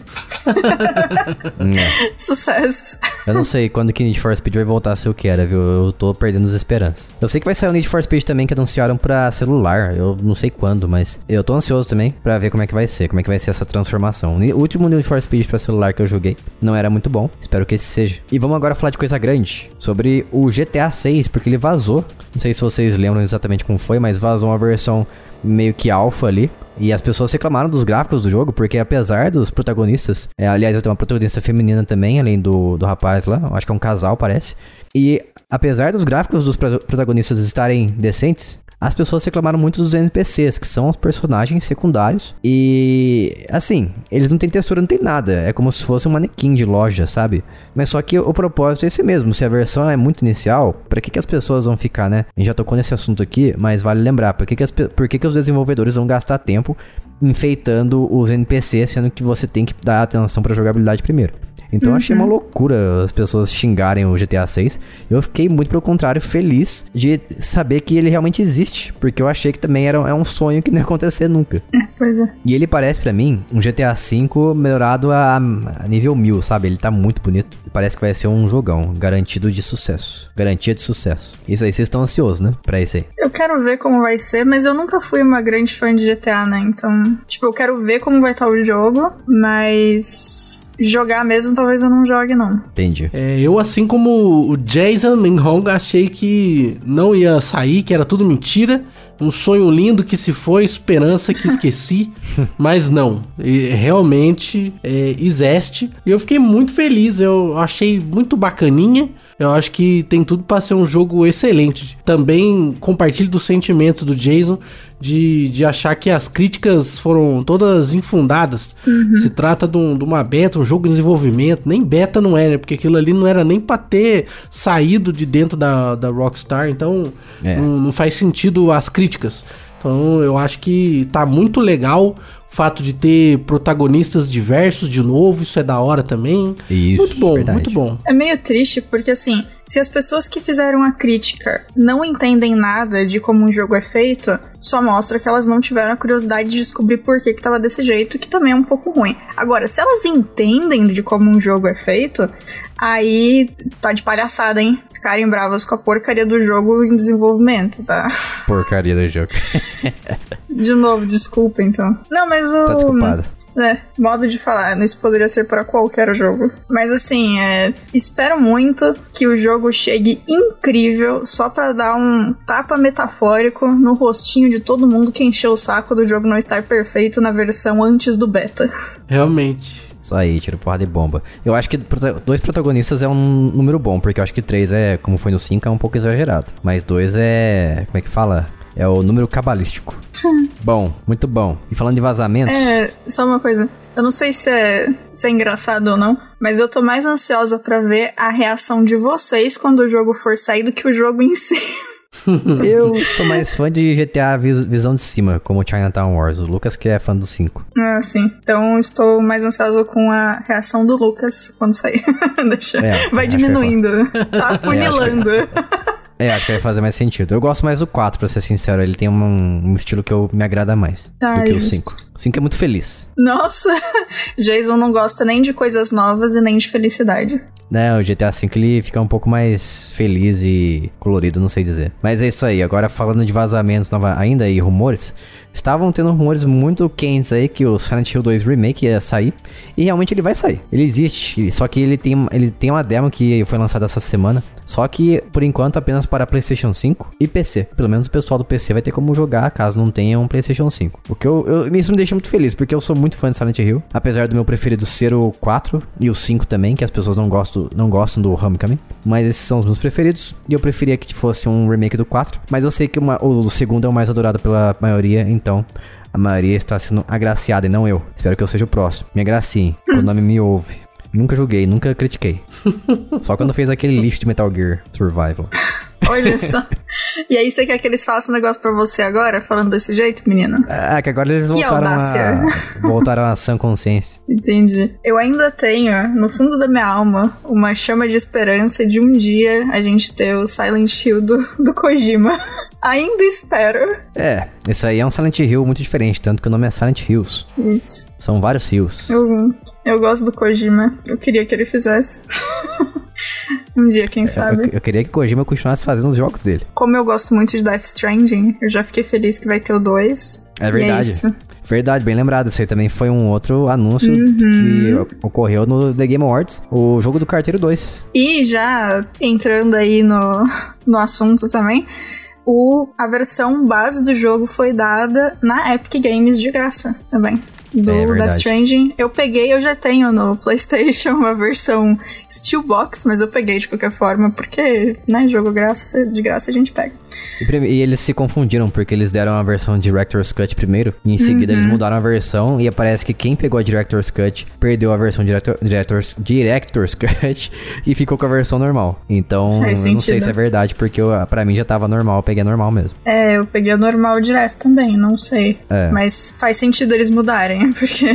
é. [laughs] Sucesso. Eu não sei quando que Need for Speed vai voltar a ser o que era, viu? Eu tô perdendo as esperanças. Eu sei que vai sair o Need for Speed também que anunciaram pra celular. Eu não sei quando, mas eu tô ansioso também pra ver como é que vai ser, como é que vai ser essa transformação. O último Need for Speed pra celular que eu joguei não era muito bom. Espero que esse seja. E vamos agora falar de coisa grande. Sobre o GTA 6, porque ele vazou. Não sei se se vocês lembram exatamente como foi, mas vazou uma versão meio que alfa ali. E as pessoas reclamaram dos gráficos do jogo, porque apesar dos protagonistas, é, aliás, eu tenho uma protagonista feminina também, além do, do rapaz lá, acho que é um casal, parece. E apesar dos gráficos dos protagonistas estarem decentes, as pessoas reclamaram muito dos NPCs, que são os personagens secundários. E assim, eles não têm textura, não tem nada. É como se fosse um manequim de loja, sabe? Mas só que o propósito é esse mesmo. Se a versão é muito inicial, para que, que as pessoas vão ficar, né? A gente já tocou nesse assunto aqui, mas vale lembrar, por que, que, as, por que, que os desenvolvedores vão gastar tempo enfeitando os NPCs, sendo que você tem que dar atenção pra jogabilidade primeiro. Então uhum. eu achei uma uhum. loucura as pessoas xingarem o GTA 6. Eu fiquei muito pelo contrário feliz de saber que ele realmente existe, porque eu achei que também era é um sonho que não ia acontecer nunca. É, pois é. E ele parece para mim um GTA 5 melhorado a, a, nível 1000, sabe? Ele tá muito bonito. Parece que vai ser um jogão garantido de sucesso. Garantia de sucesso. Isso aí, vocês estão ansiosos, né? Pra isso aí. Eu quero ver como vai ser, mas eu nunca fui uma grande fã de GTA, né? Então, tipo, eu quero ver como vai estar o jogo, mas jogar mesmo talvez eu não jogue, não. Entendi. É, eu, assim como o Jason Minhong, achei que não ia sair, que era tudo mentira. Um sonho lindo que se foi, esperança que esqueci. [laughs] mas não, realmente é, existe. E eu fiquei muito feliz, eu achei muito bacaninha. Eu acho que tem tudo para ser um jogo excelente. Também compartilho do sentimento do Jason de, de achar que as críticas foram todas infundadas. Uhum. Se trata de, um, de, uma beta, um jogo de desenvolvimento. Nem beta não é, né? Porque aquilo ali não era nem pra ter saído de dentro da, da Rockstar. Então é. não, não faz sentido as críticas. Então eu acho que tá muito legal fato de ter protagonistas diversos de novo, isso é da hora também. Isso, muito bom, verdade. muito bom. É meio triste porque assim, se as pessoas que fizeram a crítica não entendem nada de como um jogo é feito, só mostra que elas não tiveram a curiosidade de descobrir por que, que tava desse jeito, que também é um pouco ruim. Agora, se elas entendem de como um jogo é feito, aí tá de palhaçada, hein? Ficarem bravas com a porcaria do jogo em desenvolvimento, tá? Porcaria do jogo. [laughs] de novo, desculpa então. Não, mas o. Tá desculpado. É, modo de falar, isso poderia ser para qualquer jogo. Mas assim, é, espero muito que o jogo chegue incrível, só para dar um tapa metafórico no rostinho de todo mundo que encheu o saco do jogo não estar perfeito na versão antes do beta. Realmente. Isso aí, tiro porrada e bomba. Eu acho que dois protagonistas é um número bom, porque eu acho que três é, como foi no 5, é um pouco exagerado. Mas dois é. Como é que fala? É o número cabalístico. bom, muito bom. E falando de vazamentos. É, só uma coisa. Eu não sei se é, se é engraçado ou não, mas eu tô mais ansiosa para ver a reação de vocês quando o jogo for sair do que o jogo em si. [laughs] eu sou mais fã de GTA Visão de Cima, como Chinatown Wars. O Lucas que é fã do 5. Ah, sim. Então estou mais ansioso com a reação do Lucas quando sair. [laughs] Deixa. É, Vai diminuindo. Tá [laughs] afunilando. É, É, acho que vai fazer mais sentido. Eu gosto mais do 4, pra ser sincero. Ele tem um, um estilo que eu, me agrada mais do que justo. o 5. O 5 é muito feliz. Nossa! [laughs] Jason não gosta nem de coisas novas e nem de felicidade. Né, o GTA V ele fica um pouco mais feliz e colorido, não sei dizer. Mas é isso aí. Agora falando de vazamentos nova, ainda e rumores, estavam tendo rumores muito quentes aí que o Silent Hill 2 Remake ia sair. E realmente ele vai sair. Ele existe, só que ele tem, ele tem uma demo que foi lançada essa semana. Só que, por enquanto, apenas para PlayStation 5 e PC. Pelo menos o pessoal do PC vai ter como jogar, caso não tenha um PlayStation 5. O que eu, eu, isso me deixa muito feliz, porque eu sou muito fã de Silent Hill. Apesar do meu preferido ser o 4 e o 5 também, que as pessoas não gostam, não gostam do Homecoming. Mas esses são os meus preferidos. E eu preferia que fosse um remake do 4. Mas eu sei que uma, o, o segundo é o mais adorado pela maioria, então A maioria está sendo agraciada e não eu. Espero que eu seja o próximo. Me agraciem. o [laughs] nome me ouve. Nunca julguei, nunca critiquei. Só quando fez aquele lixo de Metal Gear Survival. Olha [laughs] só. E aí você quer que eles façam um negócio pra você agora, falando desse jeito, menina? É, que agora eles que voltaram audácia. a... [laughs] voltaram a sã consciência. Entendi. Eu ainda tenho, no fundo da minha alma, uma chama de esperança de um dia a gente ter o Silent Hill do, do Kojima. [laughs] ainda espero. É, esse aí é um Silent Hill muito diferente, tanto que o nome é Silent Hills. Isso. São vários rios. Eu, eu gosto do Kojima. Eu queria que ele fizesse. Um dia, quem sabe. Eu, eu, queria que Kojima continuasse fazendo os jogos dele. Como eu gosto muito de Death Stranding, eu já fiquei feliz que vai ter o 2. É verdade. É isso. Verdade, bem lembrado. Esse aí também foi um outro anúncio uhum. que ocorreu no The Game Awards, o jogo do Carteiro 2. E já entrando aí no, no assunto também, o, a versão base do jogo foi dada na Epic Games de graça também do é Death Stranding. Eu peguei, eu já tenho no PlayStation a versão Steelbox, mas eu peguei de qualquer forma, porque, né, jogo graça, de graça a gente pega. E, e, eles se confundiram, porque eles deram a versão Director's Cut primeiro, e em seguida uhum. eles mudaram a versão, e parece que quem pegou a Director's Cut perdeu a versão Director, Director's, Director's Cut [laughs] e ficou com a versão normal. Então, eu não sei se é verdade, porque eu, pra mim já tava normal, eu peguei a normal mesmo. É, eu peguei a normal direto também, não sei. É. Mas faz sentido eles mudarem, [laughs] porque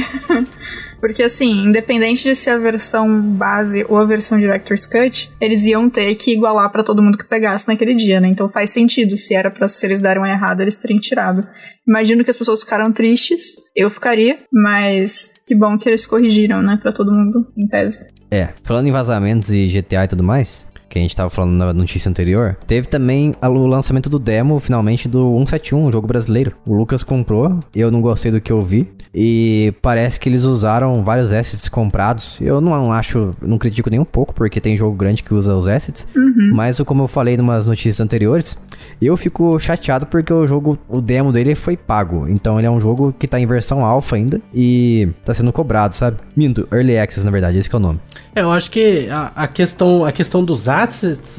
porque, assim, independente de ser a versão base ou a versão Director's Cut, eles iam ter que igualar para todo mundo que pegasse naquele dia, né? Então faz sentido. Se era para se eles deram errado, eles terem tirado. Imagino que as pessoas ficaram tristes. Eu ficaria, mas que bom que eles corrigiram, né? Pra todo mundo, em tese. É, falando em vazamentos e GTA e tudo mais, que a gente tava falando na notícia anterior, teve também o lançamento do demo, finalmente, do 171, um jogo brasileiro. O Lucas comprou, eu não gostei do que eu vi, e parece que eles usaram vários assets comprados. Eu não acho, não critico nem um pouco, porque tem jogo grande que usa os assets, uhum. mas como eu falei em umas notícias anteriores, eu fico chateado porque o jogo, o demo dele foi pago, então ele é um jogo que tá em versão alfa ainda, e tá sendo cobrado, sabe? Minto, Early Access, na verdade, esse é o nome. É, eu acho que a, a, questão, a questão dos assets,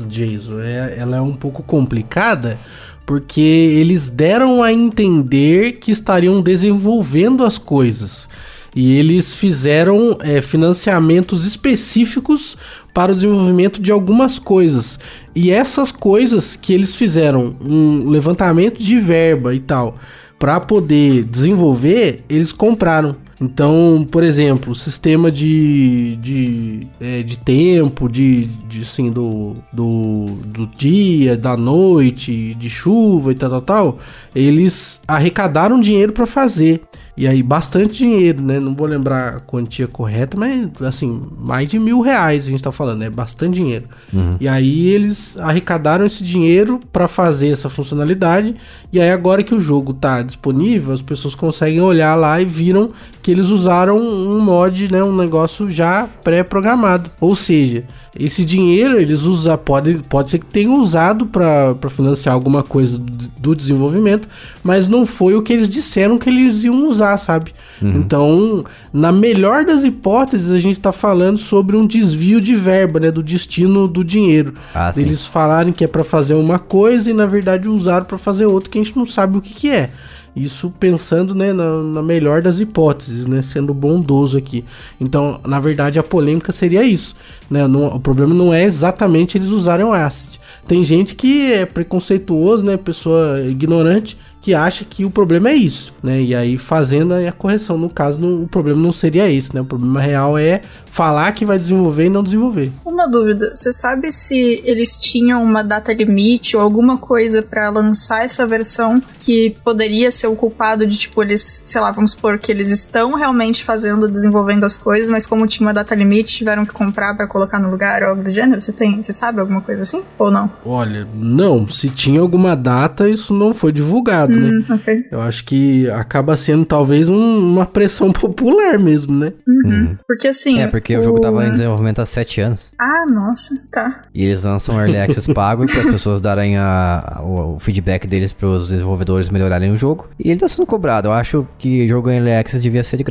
Jason, é, ela é um pouco complicada, porque eles deram a entender que estariam desenvolvendo as coisas. E eles fizeram é, financiamentos específicos para o desenvolvimento de algumas coisas. E essas coisas que eles fizeram, um levantamento de verba e tal, para poder desenvolver, eles compraram. Então, por exemplo, o sistema de, de, é, de tempo, de, de assim, do, do, do dia, da noite, de chuva e tal, tal, tal, eles arrecadaram dinheiro para fazer. E aí, bastante dinheiro, né? Não vou lembrar a quantia correta, mas assim, mais de mil reais a gente tá falando, é né? bastante dinheiro. Uhum. E aí eles arrecadaram esse dinheiro para fazer essa funcionalidade. E aí, agora que o jogo tá disponível, as pessoas conseguem olhar lá e viram que eles usaram um mod, né? Um negócio já pré-programado. Ou seja, esse dinheiro eles usam, pode, pode ser que tenham usado para financiar alguma coisa do, do, desenvolvimento, mas não foi o que eles disseram que eles iam usar, sabe? Uhum. Então, na melhor das hipóteses, a gente está falando sobre um desvio de verba, né? Do destino do dinheiro. Ah, eles falarem que é para fazer uma coisa e na verdade usaram para fazer outra que a gente não sabe o que, que é. Isso pensando né, na, na, melhor das hipóteses, né, sendo bondoso aqui. Então, na verdade, a polêmica seria isso. Né? Não, o problema não é exatamente eles usarem o asset. Tem gente que é preconceituoso, né, pessoa ignorante, que acha que o problema é isso, né? E aí fazendo a correção. No caso, o problema não seria esse, né? O problema real é falar que vai desenvolver e não desenvolver. Uma dúvida, você sabe se eles tinham uma data limite ou alguma coisa para lançar essa versão que poderia ser o culpado de tipo eles, sei lá, vamos supor que eles estão realmente fazendo, desenvolvendo as coisas, mas como tinha uma data limite, tiveram que comprar para colocar no lugar ou algo do gênero? Você tem, você sabe alguma coisa assim ou não? Olha, não, se tinha alguma data, isso não foi divulgado, né? hum, né? Okay. Eu acho que acaba sendo talvez um, uma pressão [laughs] popular mesmo, né? Uhum. Uhum. Porque assim, é, porque porque o, o jogo tava em desenvolvimento há 7 anos. Ah, nossa, tá. E eles lançam Early Access pago para as pessoas darem a, o, o feedback deles para os desenvolvedores melhorarem o jogo. E ele tá sendo cobrado. Eu acho que o jogo em Early Access devia ser,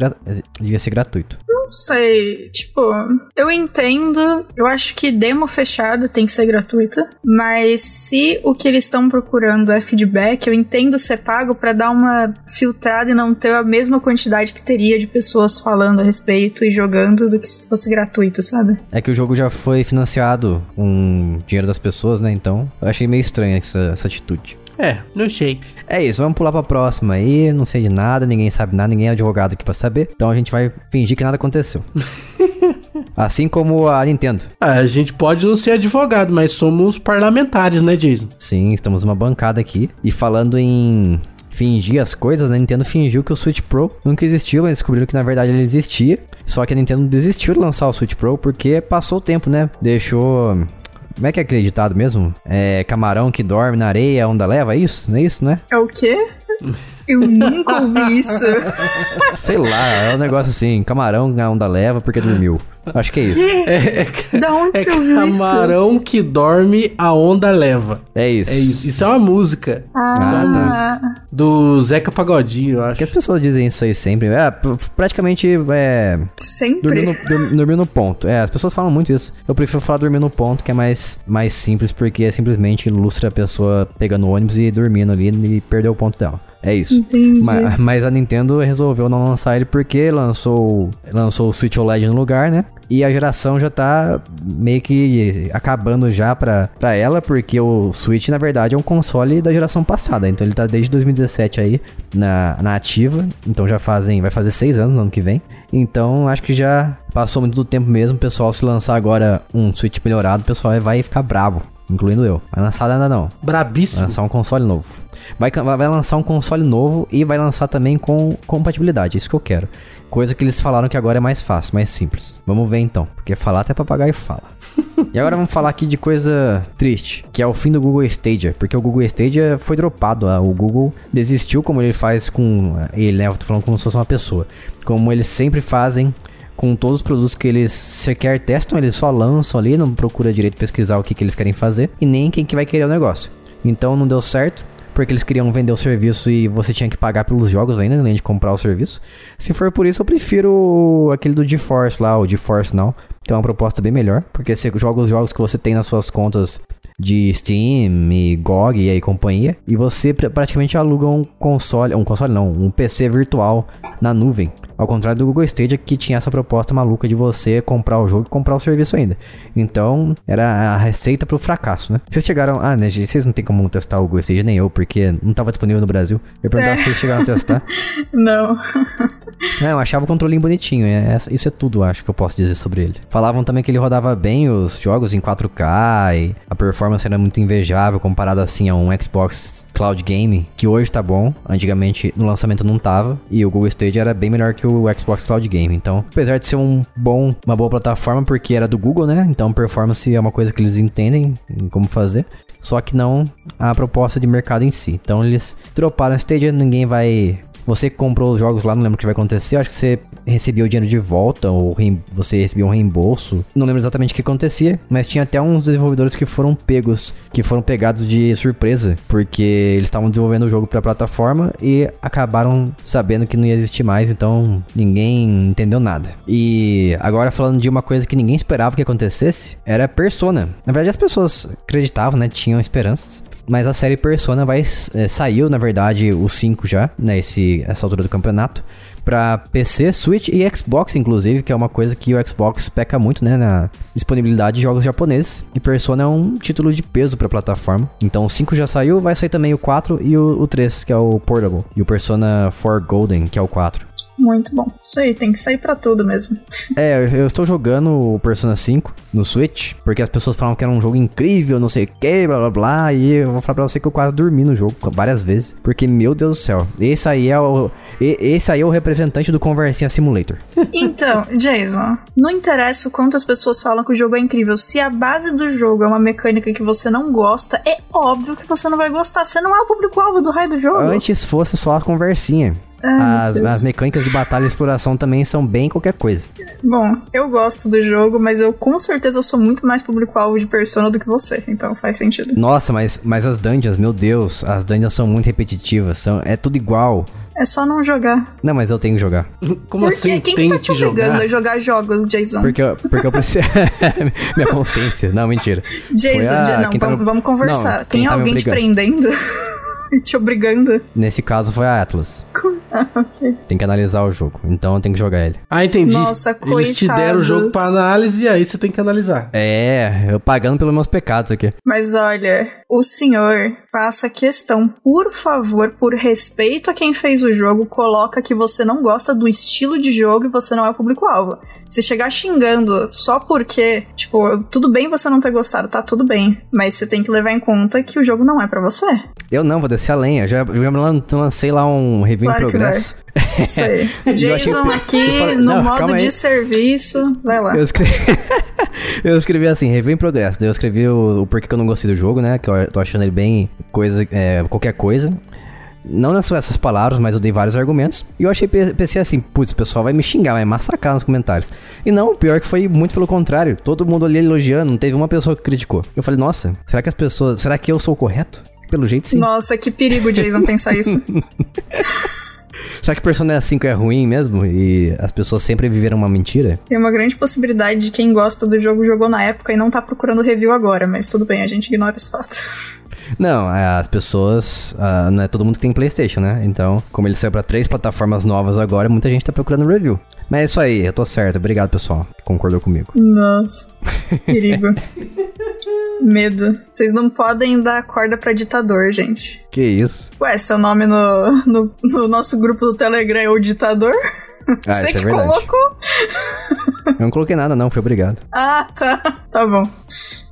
devia ser gratuito. Não Não sei. Tipo, eu entendo. Eu acho que demo fechada tem que ser gratuita. Mas se o que eles estão procurando é feedback, eu entendo ser pago para dar uma filtrada e não ter a mesma quantidade que teria de pessoas falando a respeito e jogando do que se fosse gratuito, sabe? É que o jogo já foi financiado com dinheiro das pessoas, né? Então, eu achei meio estranha essa, essa atitude. É, não sei. É isso, vamos pular pra próxima aí. Não sei de nada, ninguém sabe nada, ninguém é advogado aqui pra saber. Então a gente vai fingir que nada aconteceu. [laughs] assim como a Nintendo. Ah, a gente pode não ser advogado, mas somos parlamentares, né, Jason? Sim, estamos uma bancada aqui. E falando em fingir as coisas, a Nintendo fingiu que o Switch Pro nunca existiu, mas descobriram que na verdade ele existia. Só que a Nintendo desistiu de lançar o Switch Pro porque passou o tempo, né? Deixou como é que é aquele ditado mesmo? É camarão que dorme na areia, onda leva, é isso? Não é isso, né? É o quê? [laughs] Eu nunca ouvi isso. [laughs] Sei lá, é um negócio assim, camarão a onda leva porque dormiu. Acho que é isso. É, é, da onde é você ouviu camarão isso? Camarão que dorme, a onda leva. É isso. É isso. Isso é uma música. Ah. Isso é uma música. Do Zeca Pagodinho, eu acho. Que as pessoas dizem isso aí sempre. É, praticamente é. Sempre. Dormir no, dormir no ponto. É, as pessoas falam muito isso. Eu prefiro falar dormir no ponto, que é mais, mais simples, porque é simplesmente ilustra a pessoa pegando o ônibus e dormindo ali e perder o ponto dela. É isso. Entendi. Mas, mas, a Nintendo resolveu não lançar ele porque lançou, lançou o Switch OLED no lugar, né? E a geração já tá meio que acabando já pra, pra ela, porque o Switch, na verdade, é um console da geração passada. Então ele tá desde 2017 aí na, na ativa. Então já fazem. Vai fazer seis anos no ano que vem. Então acho que já passou muito do tempo mesmo. O pessoal, se lançar agora um Switch melhorado, o pessoal vai ficar bravo. Incluindo eu. Vai lançar ainda não. Brabíssimo. Vai lançar um console novo. Vai, vai lançar um console novo e vai lançar também com compatibilidade. Isso que eu quero. Coisa que eles falaram que agora é mais fácil, mais simples. Vamos ver então. Porque falar até papagaio fala. [laughs] e agora vamos falar aqui de coisa triste, que é o fim do Google Stadia. Porque o Google Stadia foi dropado. O Google desistiu, como ele faz com. Ele, né? Eu tô falando como se fosse uma pessoa. Como eles sempre fazem com todos os produtos que eles sequer testam, eles só lançam ali, não procura direito pesquisar o que, que eles querem fazer e nem quem que vai querer o negócio. Então não deu certo porque eles queriam vender o serviço e você tinha que pagar pelos jogos ainda, além de comprar o serviço. Se for por isso, eu prefiro aquele do GeForce lá, o GeForce Now, que é uma proposta bem melhor, porque você joga os jogos que você tem nas suas contas de Steam e GOG e aí companhia, e você praticamente aluga um console, um console não, um PC virtual na nuvem. Ao contrário do Google Stadia que tinha essa proposta maluca de você comprar o jogo e comprar o serviço ainda. Então, era a receita pro fracasso, né? Vocês chegaram, ah, né, vocês não tem como testar o Google Stadia nem eu, porque não tava disponível no Brasil. Eu ia perguntar é. se vocês chegaram a testar. [laughs] não. [laughs] É, eu achava o controlinho bonitinho, é, isso é tudo, acho que eu posso dizer sobre ele. Falavam também que ele rodava bem os jogos em 4K e a performance era muito invejável comparado assim a um Xbox Cloud Game, que hoje tá bom, antigamente no lançamento não tava, e o Google Stage era bem melhor que o Xbox Cloud Game. Então, apesar de ser um bom, uma boa plataforma, porque era do Google, né? Então, performance é uma coisa que eles entendem como fazer. Só que não a proposta de mercado em si. Então eles droparam o Stadia, ninguém vai você comprou os jogos lá, não lembro o que vai acontecer. Acho que você recebia o dinheiro de volta, ou você recebia um reembolso. Não lembro exatamente o que acontecia, mas tinha até uns desenvolvedores que foram pegos, que foram pegados de surpresa, porque eles estavam desenvolvendo o jogo para a plataforma e acabaram sabendo que não ia existir mais, então ninguém entendeu nada. E agora falando de uma coisa que ninguém esperava que acontecesse, era Persona. Na verdade, as pessoas acreditavam, né? Tinham esperanças. Mas a série Persona vai é, saiu, na verdade, o 5 já, né, esse, essa altura do campeonato, para PC, Switch e Xbox, inclusive, que é uma coisa que o Xbox peca muito, né, na disponibilidade de jogos japoneses. E Persona é um título de peso para plataforma. Então o 5 já saiu, vai sair também o 4 e o, o 3, que é o Portable, e o Persona 4 Golden, que é o 4. Muito bom. Isso aí, tem que sair para tudo mesmo. [laughs] É, eu estou jogando o Persona 5 no Switch, porque as pessoas falavam que era um jogo incrível, não sei o que, blá blá blá, e eu vou falar pra você que eu quase dormi no jogo várias vezes, porque, meu Deus do céu, esse aí é o, esse aí é o representante do Conversinha Simulator. [laughs] Então, Jason, não interessa o quanto as pessoas falam que o jogo é incrível, se a base do jogo é uma mecânica que você não gosta, é óbvio que você não vai gostar, você não é o público-alvo do raio do jogo. Antes fosse só a conversinha. Ai, as, as, mecânicas de batalha e exploração também são bem qualquer coisa. Bom, eu gosto do jogo, mas eu com certeza sou muito mais público-alvo de Persona do que você, então faz sentido. Nossa, mas, mas as dungeons, meu Deus, as dungeons são muito repetitivas, são, é tudo igual. É só não jogar. Não, mas eu tenho que jogar. [laughs] Como Por assim? Quem tem que tá te obrigando jogar? a jogar jogos, Jason? Porque eu, porque eu preciso. [laughs] Minha consciência. Não, mentira. Jason, a- não, quem tá vamos, me- vamos conversar. Não, Tem tá me alguém te obrigando. prendendo [laughs] e te obrigando? Nesse caso foi a Atlas. Ah, [laughs] ok. Tem que analisar o jogo. Então eu tenho que jogar ele. Ah, entendi. Nossa, Eles te deram o jogo coitados. pra análise e aí você tem que analisar. É, eu pagando pelos meus pecados aqui. Mas olha, o senhor faça questão, por favor, por respeito a quem fez o jogo, coloca que você não gosta do estilo de jogo e você não é o público-alvo. Se chegar xingando só porque, tipo, tudo bem você não ter gostado, tá tudo bem. Mas você tem que levar em conta que o jogo não é pra você. Eu não, vou descer a lenha. Eu já, eu já lancei lá um review Claro em que Isso aí. [laughs] Achei Jason aqui falei- no não, modo de aí. serviço. Vai lá. Eu escrevi, [laughs] eu escrevi assim, review em progresso. Daí eu escrevi o, o porquê que eu não gostei do jogo, né? Que eu tô achando ele bem coisa, é, qualquer coisa. Não nas essas palavras, mas eu dei vários argumentos. E eu achei, pe- pensei assim, putz, o pessoal vai me xingar, vai massacrar nos comentários. E não, o pior é que foi muito pelo contrário. Todo mundo ali elogiando, não teve uma pessoa que criticou. Eu falei, nossa, será que as pessoas. Será que eu sou o correto? Pelo jeito sim. Nossa, que perigo, Jason, pensar isso. [laughs] Será que Persona 5 é ruim mesmo? E as pessoas sempre viveram uma mentira? Tem uma grande possibilidade de quem gosta do jogo jogou na época e não tá procurando review agora, mas tudo bem, a gente ignora esse fato. Não, as pessoas. ah, não é todo mundo que tem PlayStation, né? Então, como ele saiu pra três plataformas novas agora, muita gente tá procurando review. Mas é isso aí, eu tô certo. Obrigado, pessoal, que concordou comigo. Nossa, perigo. [laughs] Medo. Vocês não podem dar corda pra ditador, gente. Que isso? Ué, seu nome no, no, no nosso grupo do Telegram é o ditador? Ah, Você é que verdade. colocou? Eu não coloquei nada, não, fui obrigado. Ah, tá. Tá bom.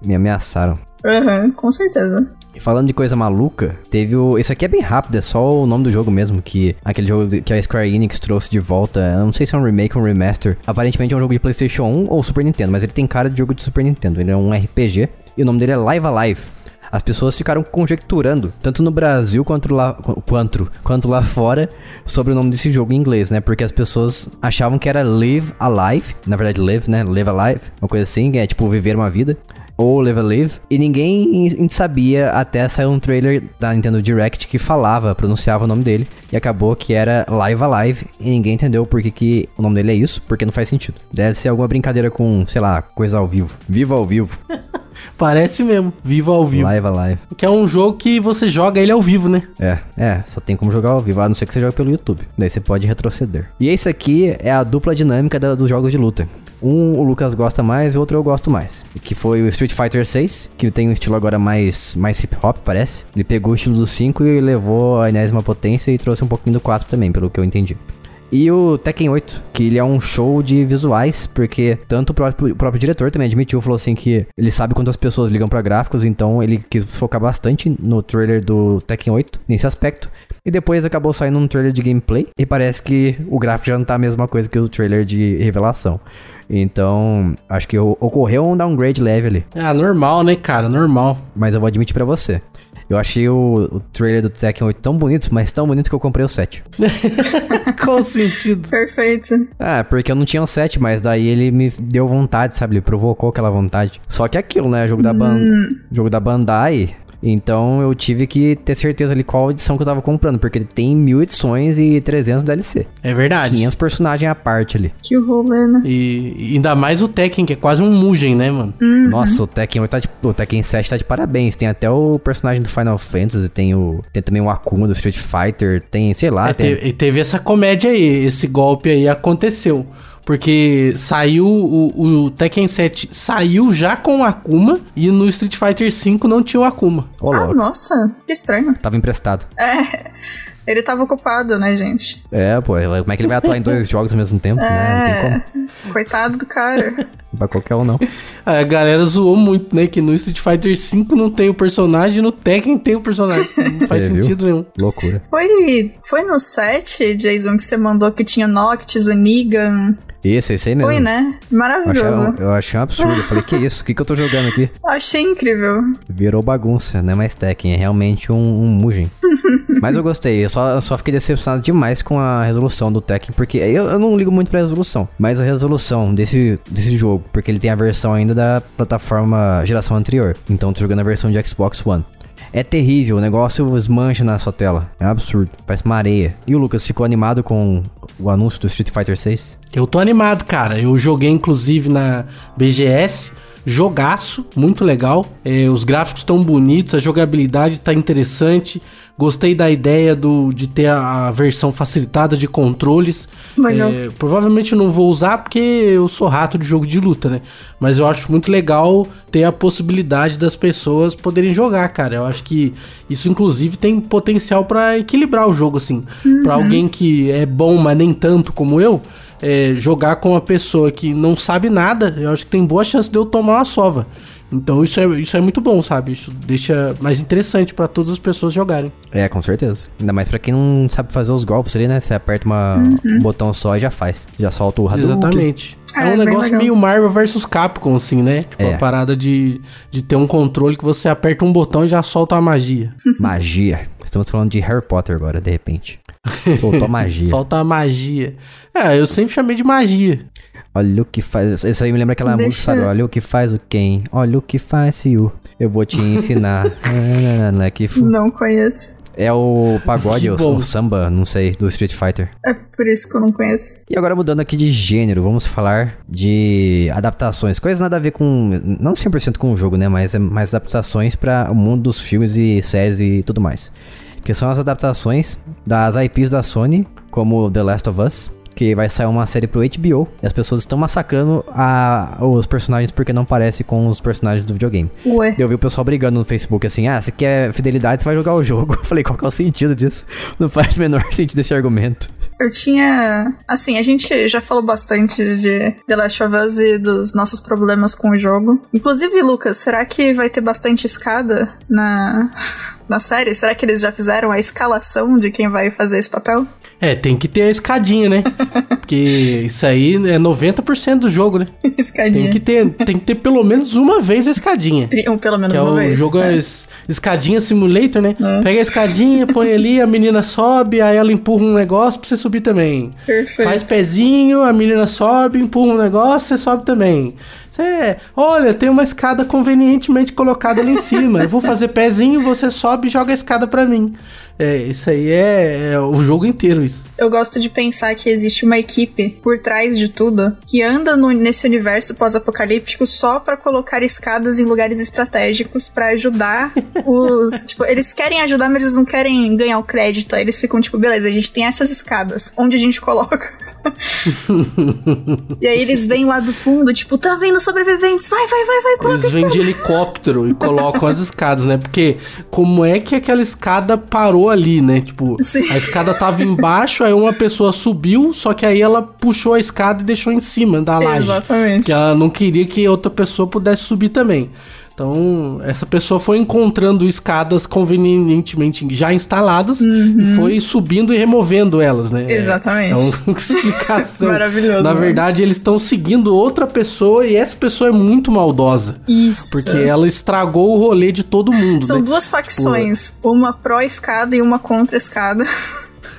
Me ameaçaram. Aham, com certeza. E falando de coisa maluca, teve o. Esse aqui é bem rápido, é só o nome do jogo mesmo, que aquele jogo que a Square Enix trouxe de volta. Eu não sei se é um remake ou um remaster. Aparentemente é um jogo de PlayStation 1 ou Super Nintendo, mas ele tem cara de jogo de Super Nintendo. Ele é um RPG e o nome dele é Live Alive. As pessoas ficaram conjecturando, tanto no Brasil quanto lá, qu- quanto, quanto lá fora, sobre o nome desse jogo em inglês, né? Porque as pessoas achavam que era Live Alive, na verdade Live, né? Live Alive, uma coisa assim, é tipo viver uma vida ou Live Alive, e ninguém in- sabia até sair um trailer da Nintendo Direct que falava, pronunciava o nome dele, e acabou que era Live Alive, e ninguém entendeu por que, o nome dele é isso, porque não faz sentido. Deve ser alguma brincadeira com, sei lá, coisa ao vivo. Viva ao vivo. [laughs] Parece mesmo, vivo ao vivo. Live Alive. Que é um jogo que você joga ele ao vivo, né? É, é, só tem como jogar ao vivo, a não ser que você jogue pelo YouTube. Daí você pode retroceder. E esse aqui é a dupla dinâmica da- dos jogos de luta. Um o Lucas gosta mais o outro eu gosto mais. Que foi o Street Fighter 6, que tem um estilo agora mais, mais hip hop, parece. Ele pegou o estilo do 5 e levou a enésima potência e trouxe um pouquinho do 4 também, pelo que eu entendi. E o Tekken 8, que ele é um show de visuais, porque tanto o próprio, o próprio diretor também admitiu, falou assim que ele sabe quantas pessoas ligam pra gráficos, então ele quis focar bastante no trailer do Tekken 8, nesse aspecto. E depois acabou saindo um trailer de gameplay, e parece que o gráfico já não tá a mesma coisa que o trailer de revelação. Então, acho que ocorreu um downgrade leve ali. Ah, normal, né, cara? Normal. Mas eu vou admitir pra você. Eu achei o, o trailer do Tekken 8 tão bonito, mas tão bonito que eu comprei o 7. [laughs] Qual o sentido? Perfeito. Ah, porque eu não tinha o 7, mas daí ele me deu vontade, sabe? Ele provocou aquela vontade. Só que é aquilo, né? Jogo da, ban... Jogo da Bandai. Então eu tive que ter certeza ali qual edição que eu tava comprando, porque ele tem mil edições e 300 DLC. É verdade. 500 personagens à parte ali. Que rolê, né? E, e ainda mais o Tekken, que é quase um Mugen, né, mano? Nossa, o Tekken 8 tá de, o Tekken 7 tá de parabéns. Tem até o personagem do Final Fantasy, tem o tem também o Akuma do Street Fighter, tem, sei lá, É, tem te- e teve essa comédia aí, esse golpe aí aconteceu. Porque saiu o, o Tekken 7 saiu já com o Akuma e no Street Fighter 5 não tinha o Akuma. Ô, Ah, nossa, que estranho. Tava emprestado. É, [laughs] ele tava ocupado, né, gente? É, pô, como é que ele vai atuar em dois [laughs] jogos ao mesmo tempo, né? Não tem É, como. coitado do cara. [laughs] Pra qualquer um, não. A galera zoou muito, né? Que no Street Fighter 5 não tem o personagem e no Tekken tem o personagem. Não faz Você viu? sentido nenhum. Loucura. Foi, foi no set, Jason, que você mandou que tinha Noctis, o Negan. Isso, esse aí mesmo. Foi, né? Eu achei, Maravilhoso. eu achei um absurdo. Eu falei, que isso? O que, que eu tô jogando aqui? [laughs] Achei incrível. Virou bagunça, não é mais Tekken, é realmente um, um Mugen. [laughs] Mas eu gostei, eu só, eu só fiquei decepcionado demais com a resolução do Tekken, porque eu, eu não ligo muito pra resolução, mas a resolução desse, desse jogo, porque ele tem a versão ainda da plataforma geração anterior, então eu tô jogando a versão de Xbox One. É terrível, o negócio esmancha na sua tela. É um absurdo, parece uma areia. E o Lucas ficou animado com o anúncio do Street Fighter 6? Eu tô animado, cara. Eu joguei inclusive na BGS jogaço, muito legal. É, os gráficos estão bonitos, a jogabilidade está interessante. Gostei da ideia do, de ter a, a versão facilitada de controles. É, provavelmente não vou usar porque eu sou rato de jogo de luta, né? Mas eu acho muito legal ter a possibilidade das pessoas poderem jogar, cara. Eu acho que isso, inclusive, tem potencial para equilibrar o jogo, assim. Uhum. Para alguém que é bom, mas nem tanto como eu é, jogar com uma pessoa que não sabe nada, eu acho que tem boa chance de eu tomar uma sova. Então isso é, isso é muito bom, sabe? Isso deixa mais interessante para todas as pessoas jogarem. É, com certeza. Ainda mais para quem não sabe fazer os golpes ali, né? Você aperta uma, uhum. um botão só e já faz. Já solta o Hadouken. Exatamente. É, é um negócio meio Marvel vs Capcom, assim, né? Tipo, é. a parada de, de ter um controle que você aperta um botão e já solta a magia. [laughs] Magia. Estamos falando de Harry Potter agora, de repente. Soltou [laughs] magia. Solta a magia. É, eu sempre chamei de magia. Olha o que faz. Isso aí me lembra aquela Deixa... música, sabe? Olha o que faz o quem. Olha o que faz o. Eu vou te ensinar. [laughs] que Não conheço. É o pagode, o, o, samba, não sei, do Street Fighter. É por isso que eu não conheço. E agora mudando aqui de gênero, vamos falar de adaptações. Coisas nada a ver com. Não 100% com o jogo, né? Mas é mais adaptações para o mundo dos filmes e séries e tudo mais que são as adaptações das IPs da Sony, como The Last of Us, que vai sair uma série pro HBO e as pessoas estão massacrando a, os personagens porque não parece com os personagens do videogame. Ué. Eu vi o pessoal brigando no Facebook assim: ah, se quer fidelidade, você vai jogar o jogo. [laughs] Eu falei, qual que é o sentido disso? Não faz o menor [laughs] sentido esse argumento. Eu tinha. Assim, a gente já falou bastante de The Last of Us e dos nossos problemas com o jogo. Inclusive, Lucas, será que vai ter bastante escada na, na série? Será que eles já fizeram a escalação de quem vai fazer esse papel? É, tem que ter a escadinha, né? [laughs] Porque isso aí é 90% do jogo, né? escadinha. Tem que, ter, tem que ter pelo menos uma vez a escadinha. Pelo menos que é uma o vez. O jogo é, é escadinha simulator, né? É. Pega a escadinha, põe ali, a menina sobe, aí ela empurra um negócio pra você subir também. Perfeito. Faz pezinho, a menina sobe, empurra um negócio, você sobe também. Você, olha, tem uma escada convenientemente colocada ali em cima. Eu vou fazer pezinho, você sobe e joga a escada pra mim. É, isso aí é, é, o jogo inteiro, isso. Eu gosto de pensar que existe uma equipe por trás de tudo que anda no, nesse universo pós-apocalíptico só para colocar escadas em lugares estratégicos para ajudar [laughs] os. tipo, eles querem ajudar, mas eles não querem ganhar o crédito. Aí eles ficam tipo, beleza, a gente tem essas escadas. Onde a gente coloca? [laughs] e aí eles vêm lá do fundo, tipo, tá vendo sobreviventes? Vai, vai, vai, vai, coloca Eles vêm de helicóptero e colocam as [laughs] escadas, né? Porque como é que aquela escada parou ali, né? Tipo, Sim. a escada tava embaixo, aí uma pessoa subiu, só que aí ela puxou a escada e deixou em cima da laje. Exatamente. Porque ela não queria que outra pessoa pudesse subir também. Então, essa pessoa foi encontrando escadas convenientemente já instaladas uhum. e foi subindo e removendo elas, né? Exatamente. É, é uma [laughs] explicação. [laughs] Maravilhoso. Na verdade, eles estão seguindo outra pessoa e essa pessoa é muito maldosa. Isso. Porque ela estragou o rolê de todo mundo. São né? duas facções, Pô. uma pró-escada e uma contra-escada.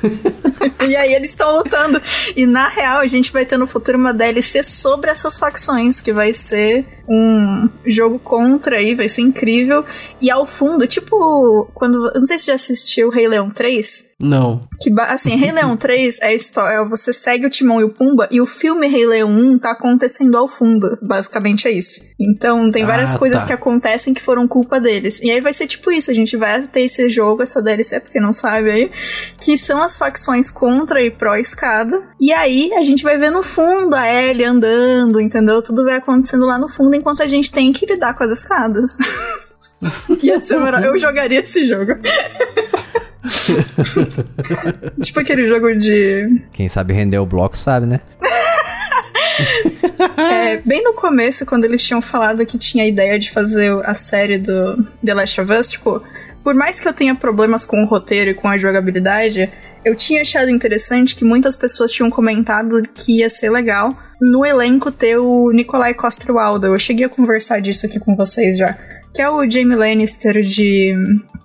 [laughs] e aí eles estão lutando. E na real, a gente vai ter no futuro uma DLC sobre essas facções, que vai ser um jogo contra aí, vai ser incrível. E ao fundo, tipo, quando. Eu não sei se você já assistiu Rei Leão 3. Não. Que, assim, Rei Leão [laughs] 3 é a história. É você segue o Timão e o Pumba e o filme Rei Leão 1 tá acontecendo ao fundo. Basicamente é isso. Então tem várias ah, coisas tá. que acontecem que foram culpa deles. E aí vai ser tipo isso: a gente vai ter esse jogo, essa DLC, porque não sabe aí, que são as facções contra e pró-escada. E aí a gente vai ver no fundo a Ellie andando, entendeu? Tudo vai acontecendo lá no fundo enquanto a gente tem que lidar com as escadas. [laughs] Ia ser maravilhoso. Eu jogaria esse jogo. [laughs] tipo aquele jogo de. Quem sabe render o bloco sabe, né? [laughs] é, bem no começo, quando eles tinham falado que tinha a ideia de fazer a série do The Last of Us, tipo, por mais que eu tenha problemas com o roteiro e com a jogabilidade, eu tinha achado interessante que muitas pessoas tinham comentado que ia ser legal no elenco ter o Nikolai Coster-Waldau. Eu cheguei a conversar disso aqui com vocês já que é o Jamie Lannister de,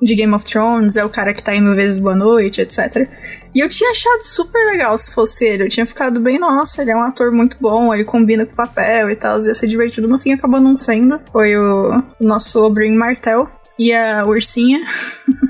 de Game of Thrones, é o cara que tá em Mil Vezes Boa Noite, etc. E eu tinha achado super legal se fosse ele. Eu tinha ficado bem, nossa, ele é um ator muito bom, ele combina com o papel e tal, ia ser divertido. No fim, acabou não sendo. Foi o, nosso Oberyn Martel. e a ursinha. [laughs]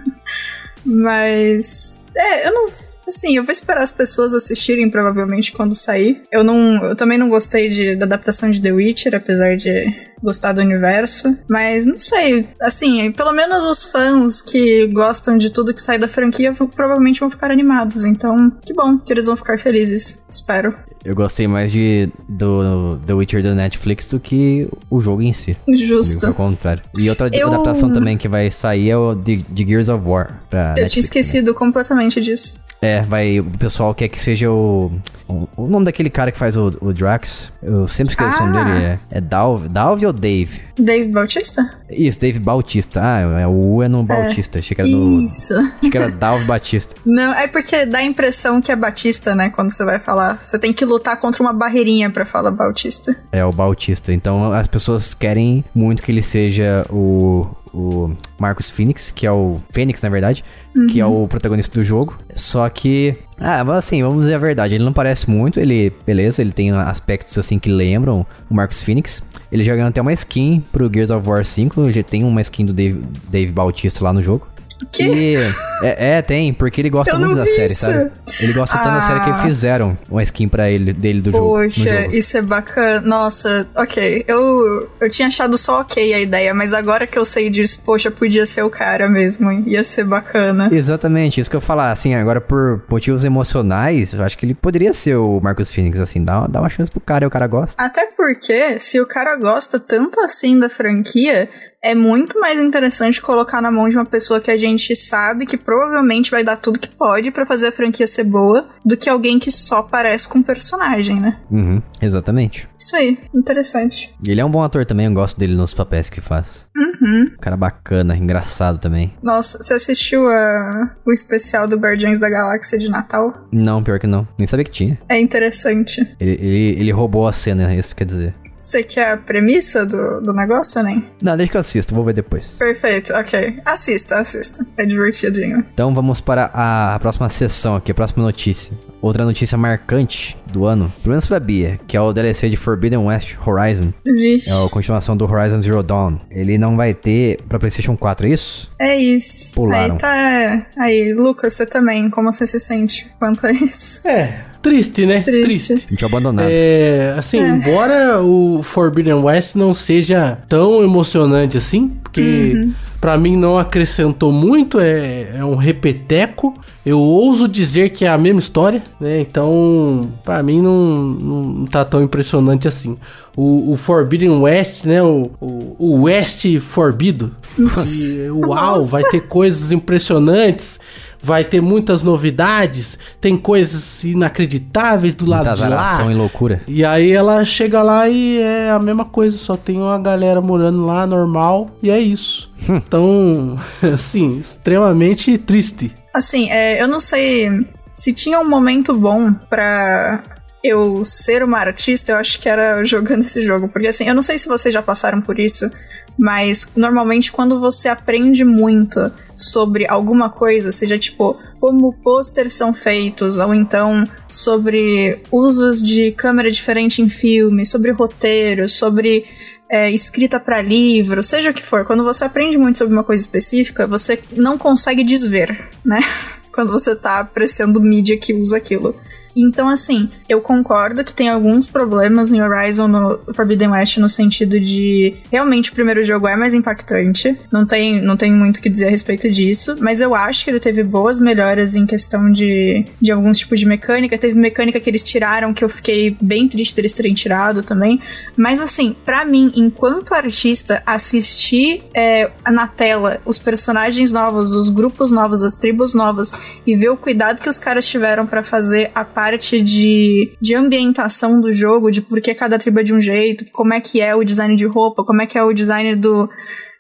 Mas. É, eu não. Assim, eu vou esperar as pessoas assistirem provavelmente quando sair. Eu não. Eu também não gostei de, da adaptação de The Witcher, apesar de gostar do universo. Mas não sei. Assim, pelo menos os fãs que gostam de tudo que sai da franquia provavelmente vão ficar animados. Então, que bom que eles vão ficar felizes. Espero. Eu gostei mais de do The Witcher do Netflix do que o jogo em si. Justo. Ao contrário. E outra eu... adaptação também que vai sair é o de, de Gears of War. Eu Netflix, tinha esquecido né? completamente disso. É, vai. O pessoal quer que seja o. O, nome daquele cara que faz o, o Drax. Eu sempre esqueço ah. o nome dele. Ah. É, é Dalve. Dalve ou Dave? Dave Bautista? Isso, Dave Bautista. Ah, é, o U é no é. Bautista. Achei que era no. Isso. Achei que era Dalve Batista. [laughs] Não, é porque dá a impressão que é Batista, né? Quando você vai falar. Você tem que lutar contra uma barreirinha para falar Bautista. É, o Bautista. Então as pessoas querem muito que ele seja o, o Marcus Phoenix, que é o Fênix, na verdade, uhum. que é o protagonista do jogo. Só que, ah, mas assim, vamos dizer a verdade, ele não parece muito, ele, beleza, ele tem aspectos assim que lembram o Marcus Phoenix. Ele já ganhou até uma skin pro Gears of War 5, ele tem uma skin do Dave, Dave Bautista lá no jogo. Que? É, é, tem, porque ele gosta muito da série, isso. sabe? Ele gosta ah. tanto da série que ah. fizeram uma skin pra ele, dele do jogo. Poxa, isso é bacana. Nossa, ok. Eu, eu tinha achado só ok a ideia, mas agora que eu sei disso, poxa, podia ser o cara mesmo. Ia ser bacana. Exatamente, isso que eu falar. Assim, agora por motivos emocionais, eu acho que ele poderia ser o Marcus Phoenix, assim. Dá, dá uma chance pro cara e o cara gosta. Até porque, se o cara gosta tanto assim da franquia, é muito mais interessante colocar na mão de uma pessoa que a gente sabe que provavelmente vai dar tudo que pode para fazer a franquia ser boa, do que alguém que só parece com o personagem, né? Uhum, exatamente. Isso aí, interessante. Ele é um bom ator também, eu gosto dele nos papéis que faz. Uhum. Cara bacana, engraçado também. Nossa, você assistiu a... o especial do Guardiões da Galáxia de Natal? Não, pior que não. Nem sabia que tinha. É interessante. Ele, ele, ele roubou a cena, isso quer dizer. Você quer a premissa do, do negócio ou nem? Não, deixa que eu assisto, vou ver depois. Perfeito, ok. Assista, assista. É divertidinho. Então vamos para a próxima sessão aqui, a próxima notícia. Outra notícia marcante do ano, pelo menos pra Bia, que é o DLC de Forbidden West Horizon. Vixe. É a continuação do Horizon Zero Dawn. Ele não vai ter pra PlayStation 4, é isso? É isso. Pularam. Aí tá. Aí, Lucas, você também, como você se sente quanto a isso? É, Triste, né? Triste. Triste. Gente abandonado. É, assim, é. embora o Forbidden West não seja tão emocionante assim, porque uhum. para mim não acrescentou muito, é, é um repeteco. Eu ouso dizer que é a mesma história, né? Então, para mim não, não tá tão impressionante assim. O, o Forbidden West, né? O, o, o West Forbido. E, uau, Nossa. vai ter coisas impressionantes vai ter muitas novidades, tem coisas inacreditáveis do Muita lado de lá. e loucura. E aí ela chega lá e é a mesma coisa, só tem uma galera morando lá normal e é isso. Hum. então, [laughs] assim, extremamente triste. Assim, é, eu não sei se tinha um momento bom para eu ser uma artista, eu acho que era jogando esse jogo. Porque assim, eu não sei se vocês já passaram por isso, mas normalmente quando você aprende muito sobre alguma coisa, seja tipo como posters são feitos, ou então sobre usos de câmera diferente em filme, sobre roteiro, sobre é, escrita para livro, seja o que for, quando você aprende muito sobre uma coisa específica, você não consegue desver, né? [laughs] quando você tá apreciando mídia que usa aquilo. Então, assim, eu concordo que tem alguns problemas em Horizon no Forbidden West no sentido de realmente o primeiro jogo é mais impactante. Não tem, não tem muito o que dizer a respeito disso, mas eu acho que ele teve boas melhoras em questão de, de alguns tipos de mecânica. Teve mecânica que eles tiraram que eu fiquei bem triste deles terem tirado também. Mas assim, para mim, enquanto artista, assistir é, na tela os personagens novos, os grupos novos, as tribos novas e ver o cuidado que os caras tiveram para fazer a parte de, de ambientação do jogo, de por que cada tribo é de um jeito, como é que é o design de roupa, como é que é o design do,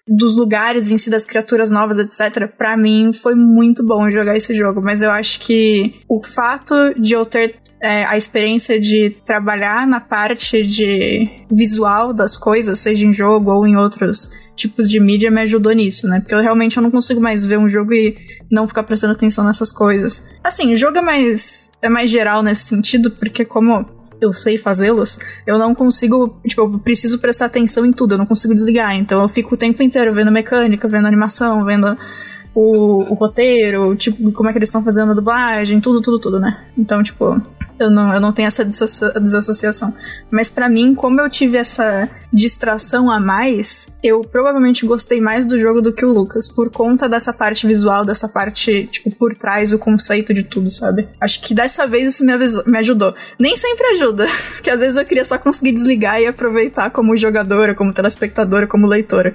dos lugares em si, das criaturas novas, etc. Para mim foi muito bom jogar esse jogo, mas eu acho que o fato de eu ter é, a experiência de trabalhar na parte de visual das coisas, seja em jogo ou em outros tipos de mídia, me ajudou nisso, né? Porque eu realmente eu não consigo mais ver um jogo e não ficar prestando atenção nessas coisas. Assim, o jogo é mais, é mais geral nesse sentido, porque como eu sei fazê-los, eu não consigo, tipo, eu preciso prestar atenção em tudo, eu não consigo desligar. Então eu fico o tempo inteiro vendo mecânica, vendo animação, vendo o, o roteiro, tipo, como é que eles estão fazendo a dublagem, tudo, tudo, tudo, né? Então, tipo, eu não, eu não tenho essa desassociação. Mas para mim, como eu tive essa distração a mais, eu provavelmente gostei mais do jogo do que o Lucas, por conta dessa parte visual, dessa parte, tipo, por trás, o conceito de tudo, sabe? Acho que dessa vez isso me, avisou, me ajudou. Nem sempre ajuda, [laughs] porque às vezes eu queria só conseguir desligar e aproveitar como jogadora, como telespectadora, como leitora.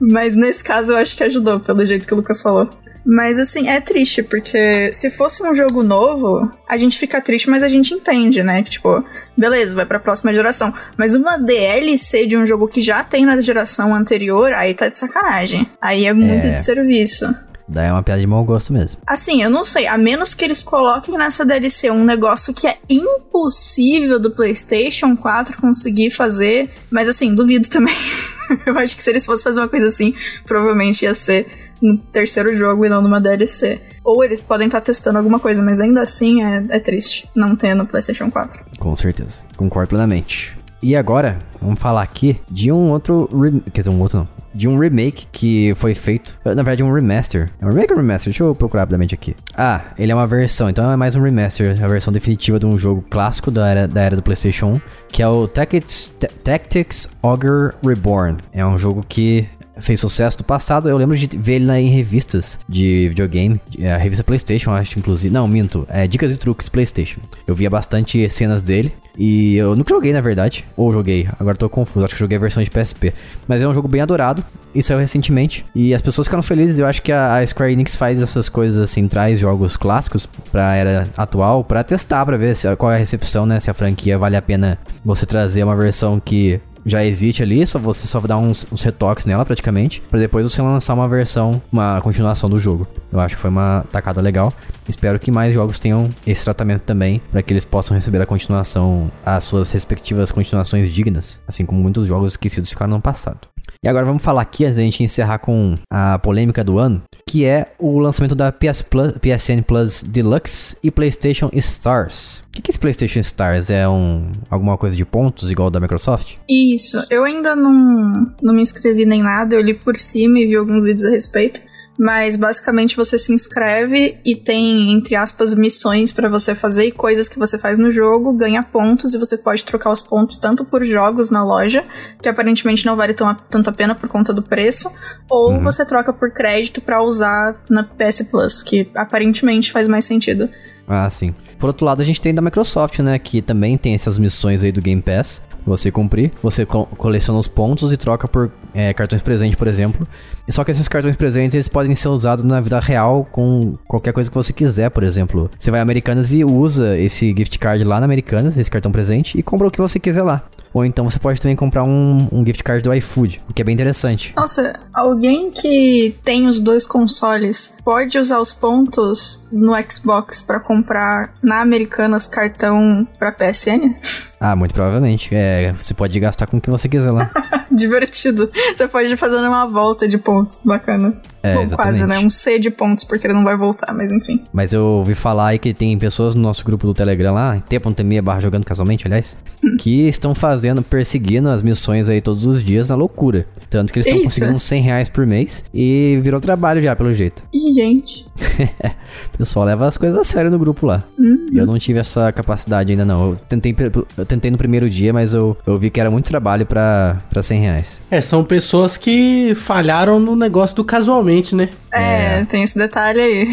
Mas nesse caso eu acho que ajudou, pelo jeito que o Lucas falou. Mas assim, é triste, porque se fosse um jogo novo, a gente fica triste, mas a gente entende, né? Tipo, beleza, vai pra próxima geração. Mas uma DLC de um jogo que já tem na geração anterior, aí tá de sacanagem. Aí é muito é. de serviço. Daí é uma piada de mau gosto mesmo. Assim, eu não sei. A menos que eles coloquem nessa DLC um negócio que é impossível do PlayStation 4 conseguir fazer. Mas assim, duvido também. [laughs] eu acho que se eles fossem fazer uma coisa assim, provavelmente ia ser no terceiro jogo e não numa DLC. Ou eles podem estar tá testando alguma coisa, mas ainda assim é, é triste não ter no PlayStation 4. Com certeza. Concordo plenamente. E agora, vamos falar aqui de um outro. Quer dizer, um outro não. De um remake que foi feito. Na verdade, um remaster. É um remake ou remaster? Deixa eu procurar rapidamente aqui. Ah, ele é uma versão, então é mais um remaster. A versão definitiva de um jogo clássico da era, da era do PlayStation 1, que é o Tactics, Tactics Ogre Reborn. É um jogo que fez sucesso do passado. Eu lembro de ver ele em revistas de videogame. A revista PlayStation, acho, inclusive. Não, minto. É Dicas e Truques PlayStation. Eu via bastante cenas dele. E eu nunca joguei, na verdade. Ou joguei, agora tô confuso. Acho que joguei a versão de PSP. Mas é um jogo bem adorado. E saiu recentemente. E as pessoas ficaram felizes. Eu acho que a, a Square Enix faz essas coisas assim, traz jogos clássicos pra era atual. Pra testar, pra ver se, qual é a recepção, né? Se a franquia vale a pena você trazer uma versão que já existe ali, só você só dá uns, uns retoques nela praticamente, para depois você lançar uma versão, uma continuação do jogo. Eu acho que foi uma tacada legal. Espero que mais jogos tenham esse tratamento também, para que eles possam receber a continuação, as suas respectivas continuações dignas, assim como muitos jogos esquecidos ficaram no passado. E agora vamos falar aqui, antes da gente encerrar com a polêmica do ano, que é o lançamento da PS Plus, PSN Plus Deluxe e PlayStation Stars. O que, que é esse PlayStation Stars? É um, alguma coisa de pontos igual da Microsoft? Isso, eu ainda não, não me inscrevi nem nada, eu li por cima e vi alguns vídeos a respeito mas basicamente você se inscreve e tem, entre aspas, missões para você fazer e coisas que você faz no jogo, ganha pontos e você pode trocar os pontos tanto por jogos na loja, que aparentemente não vale tão, tanto a pena por conta do preço, ou uhum. você troca por crédito para usar na PS Plus, que aparentemente faz mais sentido. Ah, sim. Por outro lado, a gente tem da Microsoft, né, que também tem essas missões aí do Game Pass você cumprir. Você co coleciona os pontos e troca por é, cartões presentes, por exemplo. Só que esses cartões presentes eles podem ser usados na vida real com qualquer coisa que você quiser, por exemplo. Você vai a Americanas e usa esse gift card lá na Americanas, esse cartão presente, e compra o que você quiser lá. Ou então você pode também comprar um, um gift card do iFood, o que é bem interessante. Nossa, alguém que tem os dois consoles pode usar os pontos no Xbox para comprar na Americanas cartão para PSN? [laughs] Ah, muito provavelmente. É, você pode gastar com o que você quiser lá. [laughs] Divertido. Você pode ir fazendo uma volta de pontos. Bacana. É, Bom, quase, né? Um C de pontos, porque ele não vai voltar, mas enfim. Mas eu ouvi falar aí que tem pessoas no nosso grupo do Telegram lá, t.me barra jogando casualmente, aliás, que estão fazendo, perseguindo as missões aí todos os dias na loucura. Tanto que eles estão conseguindo uns 100 reais por mês e virou trabalho já, pelo jeito. Ih, gente. [laughs] o pessoal leva as coisas a sério no grupo lá. Uhum. Eu não tive essa capacidade ainda não. Eu tentei, eu tentei no primeiro dia, mas eu, eu vi que era muito trabalho pra, pra 100 reais. É, são pessoas que falharam no negócio do casualmente, né? É, é. tem esse detalhe aí.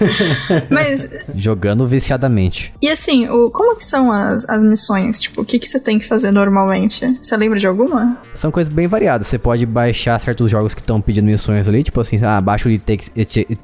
[laughs] mas... Jogando viciadamente. E assim, o, como que são as, as missões? Tipo, o que, que você tem que fazer normalmente? Você lembra de alguma? São coisas bem variadas. Você pode baixar certos jogos que estão pedindo missões ali, tipo assim, ah, baixa o It Takes... It, it,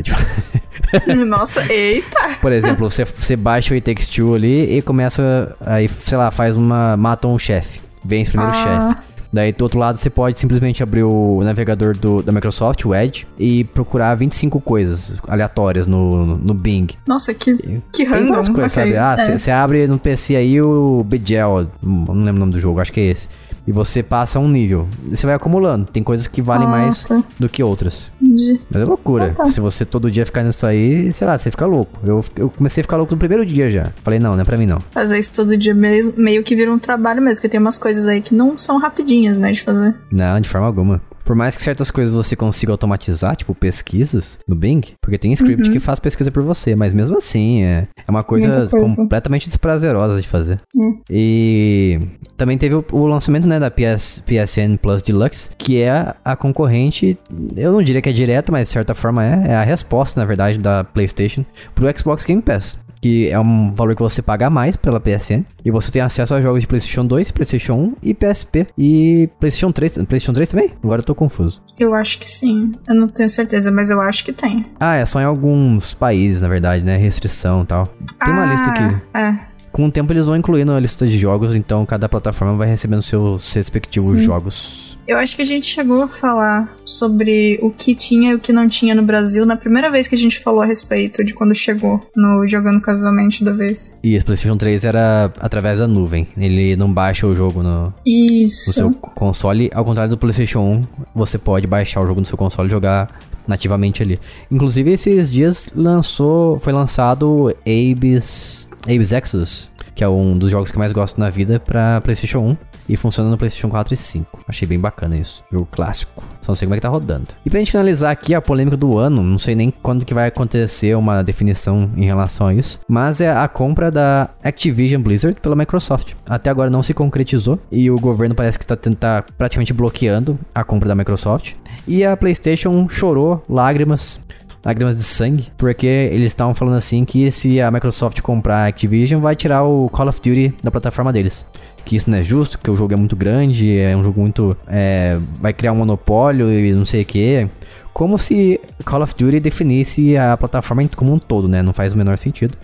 [laughs] Nossa, eita! Por exemplo, você, você baixa o It Takes Two ali e começa, aí, sei lá, faz uma... mata um chefe. Vence primeiro ah. chefe. Daí do outro lado você pode simplesmente abrir o navegador do, da Microsoft, o Edge, e procurar 25 coisas aleatórias no, no Bing. Nossa, que, que random. Coisas, okay. sabe? Ah, você é. abre no PC aí o Bejel, não lembro o nome do jogo, acho que é esse. E você passa um nível. Você vai acumulando. Tem coisas que valem ah, mais tá. do que outras. Entendi. Mas é loucura. Ah, tá. Se você todo dia ficar nisso aí, sei lá, você fica louco. Eu, eu comecei a ficar louco no primeiro dia já. Falei, não, não é pra mim não. Fazer isso todo dia mesmo, meio que vira um trabalho mesmo, porque tem umas coisas aí que não são rapidinhas, né, de fazer. Não, de forma alguma. Por mais que certas coisas você consiga automatizar, tipo pesquisas no Bing, porque tem script uhum. que faz pesquisa por você, mas mesmo assim é, é uma coisa, coisa. completamente desprazerosa de fazer. Uhum. E também teve o, o, lançamento né, da PS, PSN Plus Deluxe, que é a concorrente, eu não diria que é direta, mas de certa forma é, é a resposta, na verdade, da PlayStation pro Xbox Game Pass que é um valor que você paga mais pela PSN. E você tem acesso a jogos de PlayStation 2, PlayStation 1 e PSP. E PlayStation 3. PlayStation 3 também? Agora eu tô confuso. Eu acho que sim. Eu não tenho certeza, mas eu acho que tem. Ah, é só em alguns países, na verdade, né? Restrição e tal. Tem ah, uma lista aqui. É. Com o tempo eles vão incluindo a lista de jogos, então cada plataforma vai recebendo seus respectivos sim. jogos. Eu acho que a gente chegou a falar sobre o que tinha e o que não tinha no Brasil na primeira vez que a gente falou a respeito de quando chegou no Jogando Casualmente da vez. E esse PlayStation 3 era através da nuvem. Ele não baixa o jogo no, Isso. no seu console. Ao contrário do PlayStation 1, você pode baixar o jogo no seu console e jogar nativamente ali. Inclusive, esses dias lançou, foi lançado Abe's, Abe's Exodus, que é um dos jogos que eu mais gosto na vida para PlayStation 1 e funciona no PlayStation 4 e 5. Achei bem bacana isso. Jogo clássico. Só não sei como é que tá rodando. E pra gente finalizar aqui a polêmica do ano, não sei nem quando que vai acontecer uma definição em relação a isso, mas é a compra da Activision Blizzard pela Microsoft. Até agora não se concretizou e o governo parece que tá, tá praticamente bloqueando a compra da Microsoft. E a PlayStation chorou lágrimas lágrimas de sangue, porque eles estavam falando assim que se a Microsoft comprar a Activision, vai tirar o Call of Duty da plataforma deles. Que isso não é justo, que o jogo é muito grande, é um jogo muito. É, vai criar um monopólio e não sei o que. Como se Call of Duty definisse a plataforma como um todo, né? Não faz o menor sentido.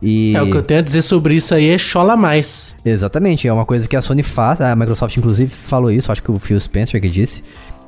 E... É, o que eu tenho a dizer sobre isso aí é chola mais. Exatamente, é uma coisa que a Sony faz, a Microsoft inclusive falou isso, acho que o Phil Spencer que disse,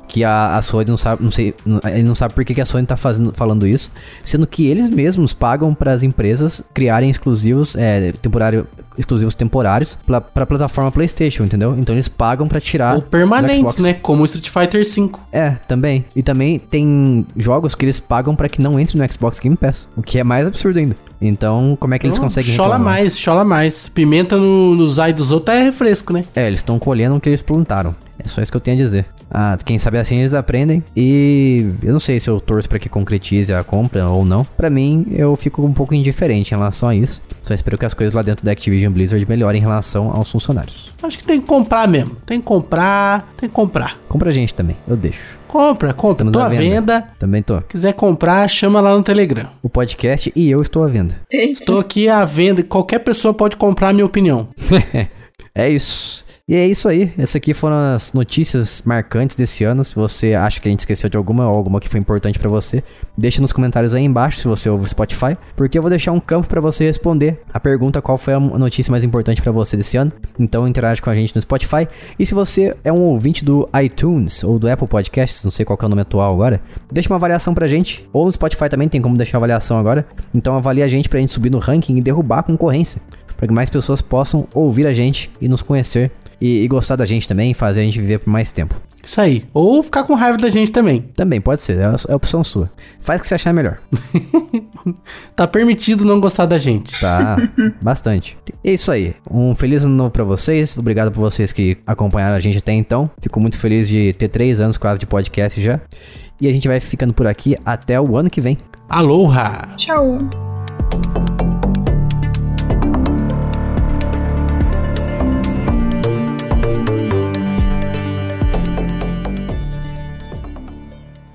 que a, a Sony não sabe, não sei, ele não sabe por que, que a Sony tá fazendo, falando isso, sendo que eles mesmos pagam para as empresas criarem exclusivos, é, temporário, exclusivos temporários para a plataforma PlayStation, entendeu? Então eles pagam para tirar ou permanentes, né? Como o Street Fighter V. É, também. E também tem jogos que eles pagam para que não entre no Xbox Game Pass, o que é mais absurdo ainda. Então, como é que eles conseguem Chola reclamar? mais, chola mais. Pimenta no, nos ai dos outros é refresco, né? É, eles estão colhendo o que eles plantaram. É só isso que eu tenho a dizer. Ah, quem sabe assim eles aprendem. E eu não sei se eu torço para que concretize a compra ou não. Para mim, eu fico um pouco indiferente em relação a isso. Só espero que as coisas lá dentro da Activision Blizzard melhorem em relação aos funcionários. Acho que tem que comprar mesmo. Tem que comprar, tem que comprar. Compra a gente também, eu deixo. Compra, compra. Estamos tô à venda. venda. Também tô. Quiser comprar, chama lá no Telegram. O podcast e eu estou à venda. Eita. Tô aqui à venda. Qualquer pessoa pode comprar a minha opinião. [laughs] é isso. E é isso aí. Essas aqui foram as notícias marcantes desse ano. Se você acha que a gente esqueceu de alguma ou alguma que foi importante para você, deixa nos comentários aí embaixo se você ouve o Spotify, porque eu vou deixar um campo para você responder a pergunta qual foi a notícia mais importante para você desse ano. Então interage com a gente no Spotify. E se você é um ouvinte do iTunes ou do Apple Podcasts, não sei qual é o nome atual agora, deixa uma avaliação pra gente. Ou no Spotify também tem como deixar avaliação agora. Então avalie a gente pra gente subir no ranking e derrubar a concorrência para que mais pessoas possam ouvir a gente e nos conhecer e, e gostar da gente também, fazer a gente viver por mais tempo. Isso aí. Ou ficar com raiva da gente também. Também, pode ser. É a, é a opção sua. Faz o que você achar melhor. [laughs] tá permitido não gostar da gente. Tá, bastante. É isso aí. Um feliz ano novo pra vocês. Obrigado por vocês que acompanharam a gente até então. Fico muito feliz de ter três anos quase de podcast já. E a gente vai ficando por aqui até o ano que vem. Aloha! Tchau!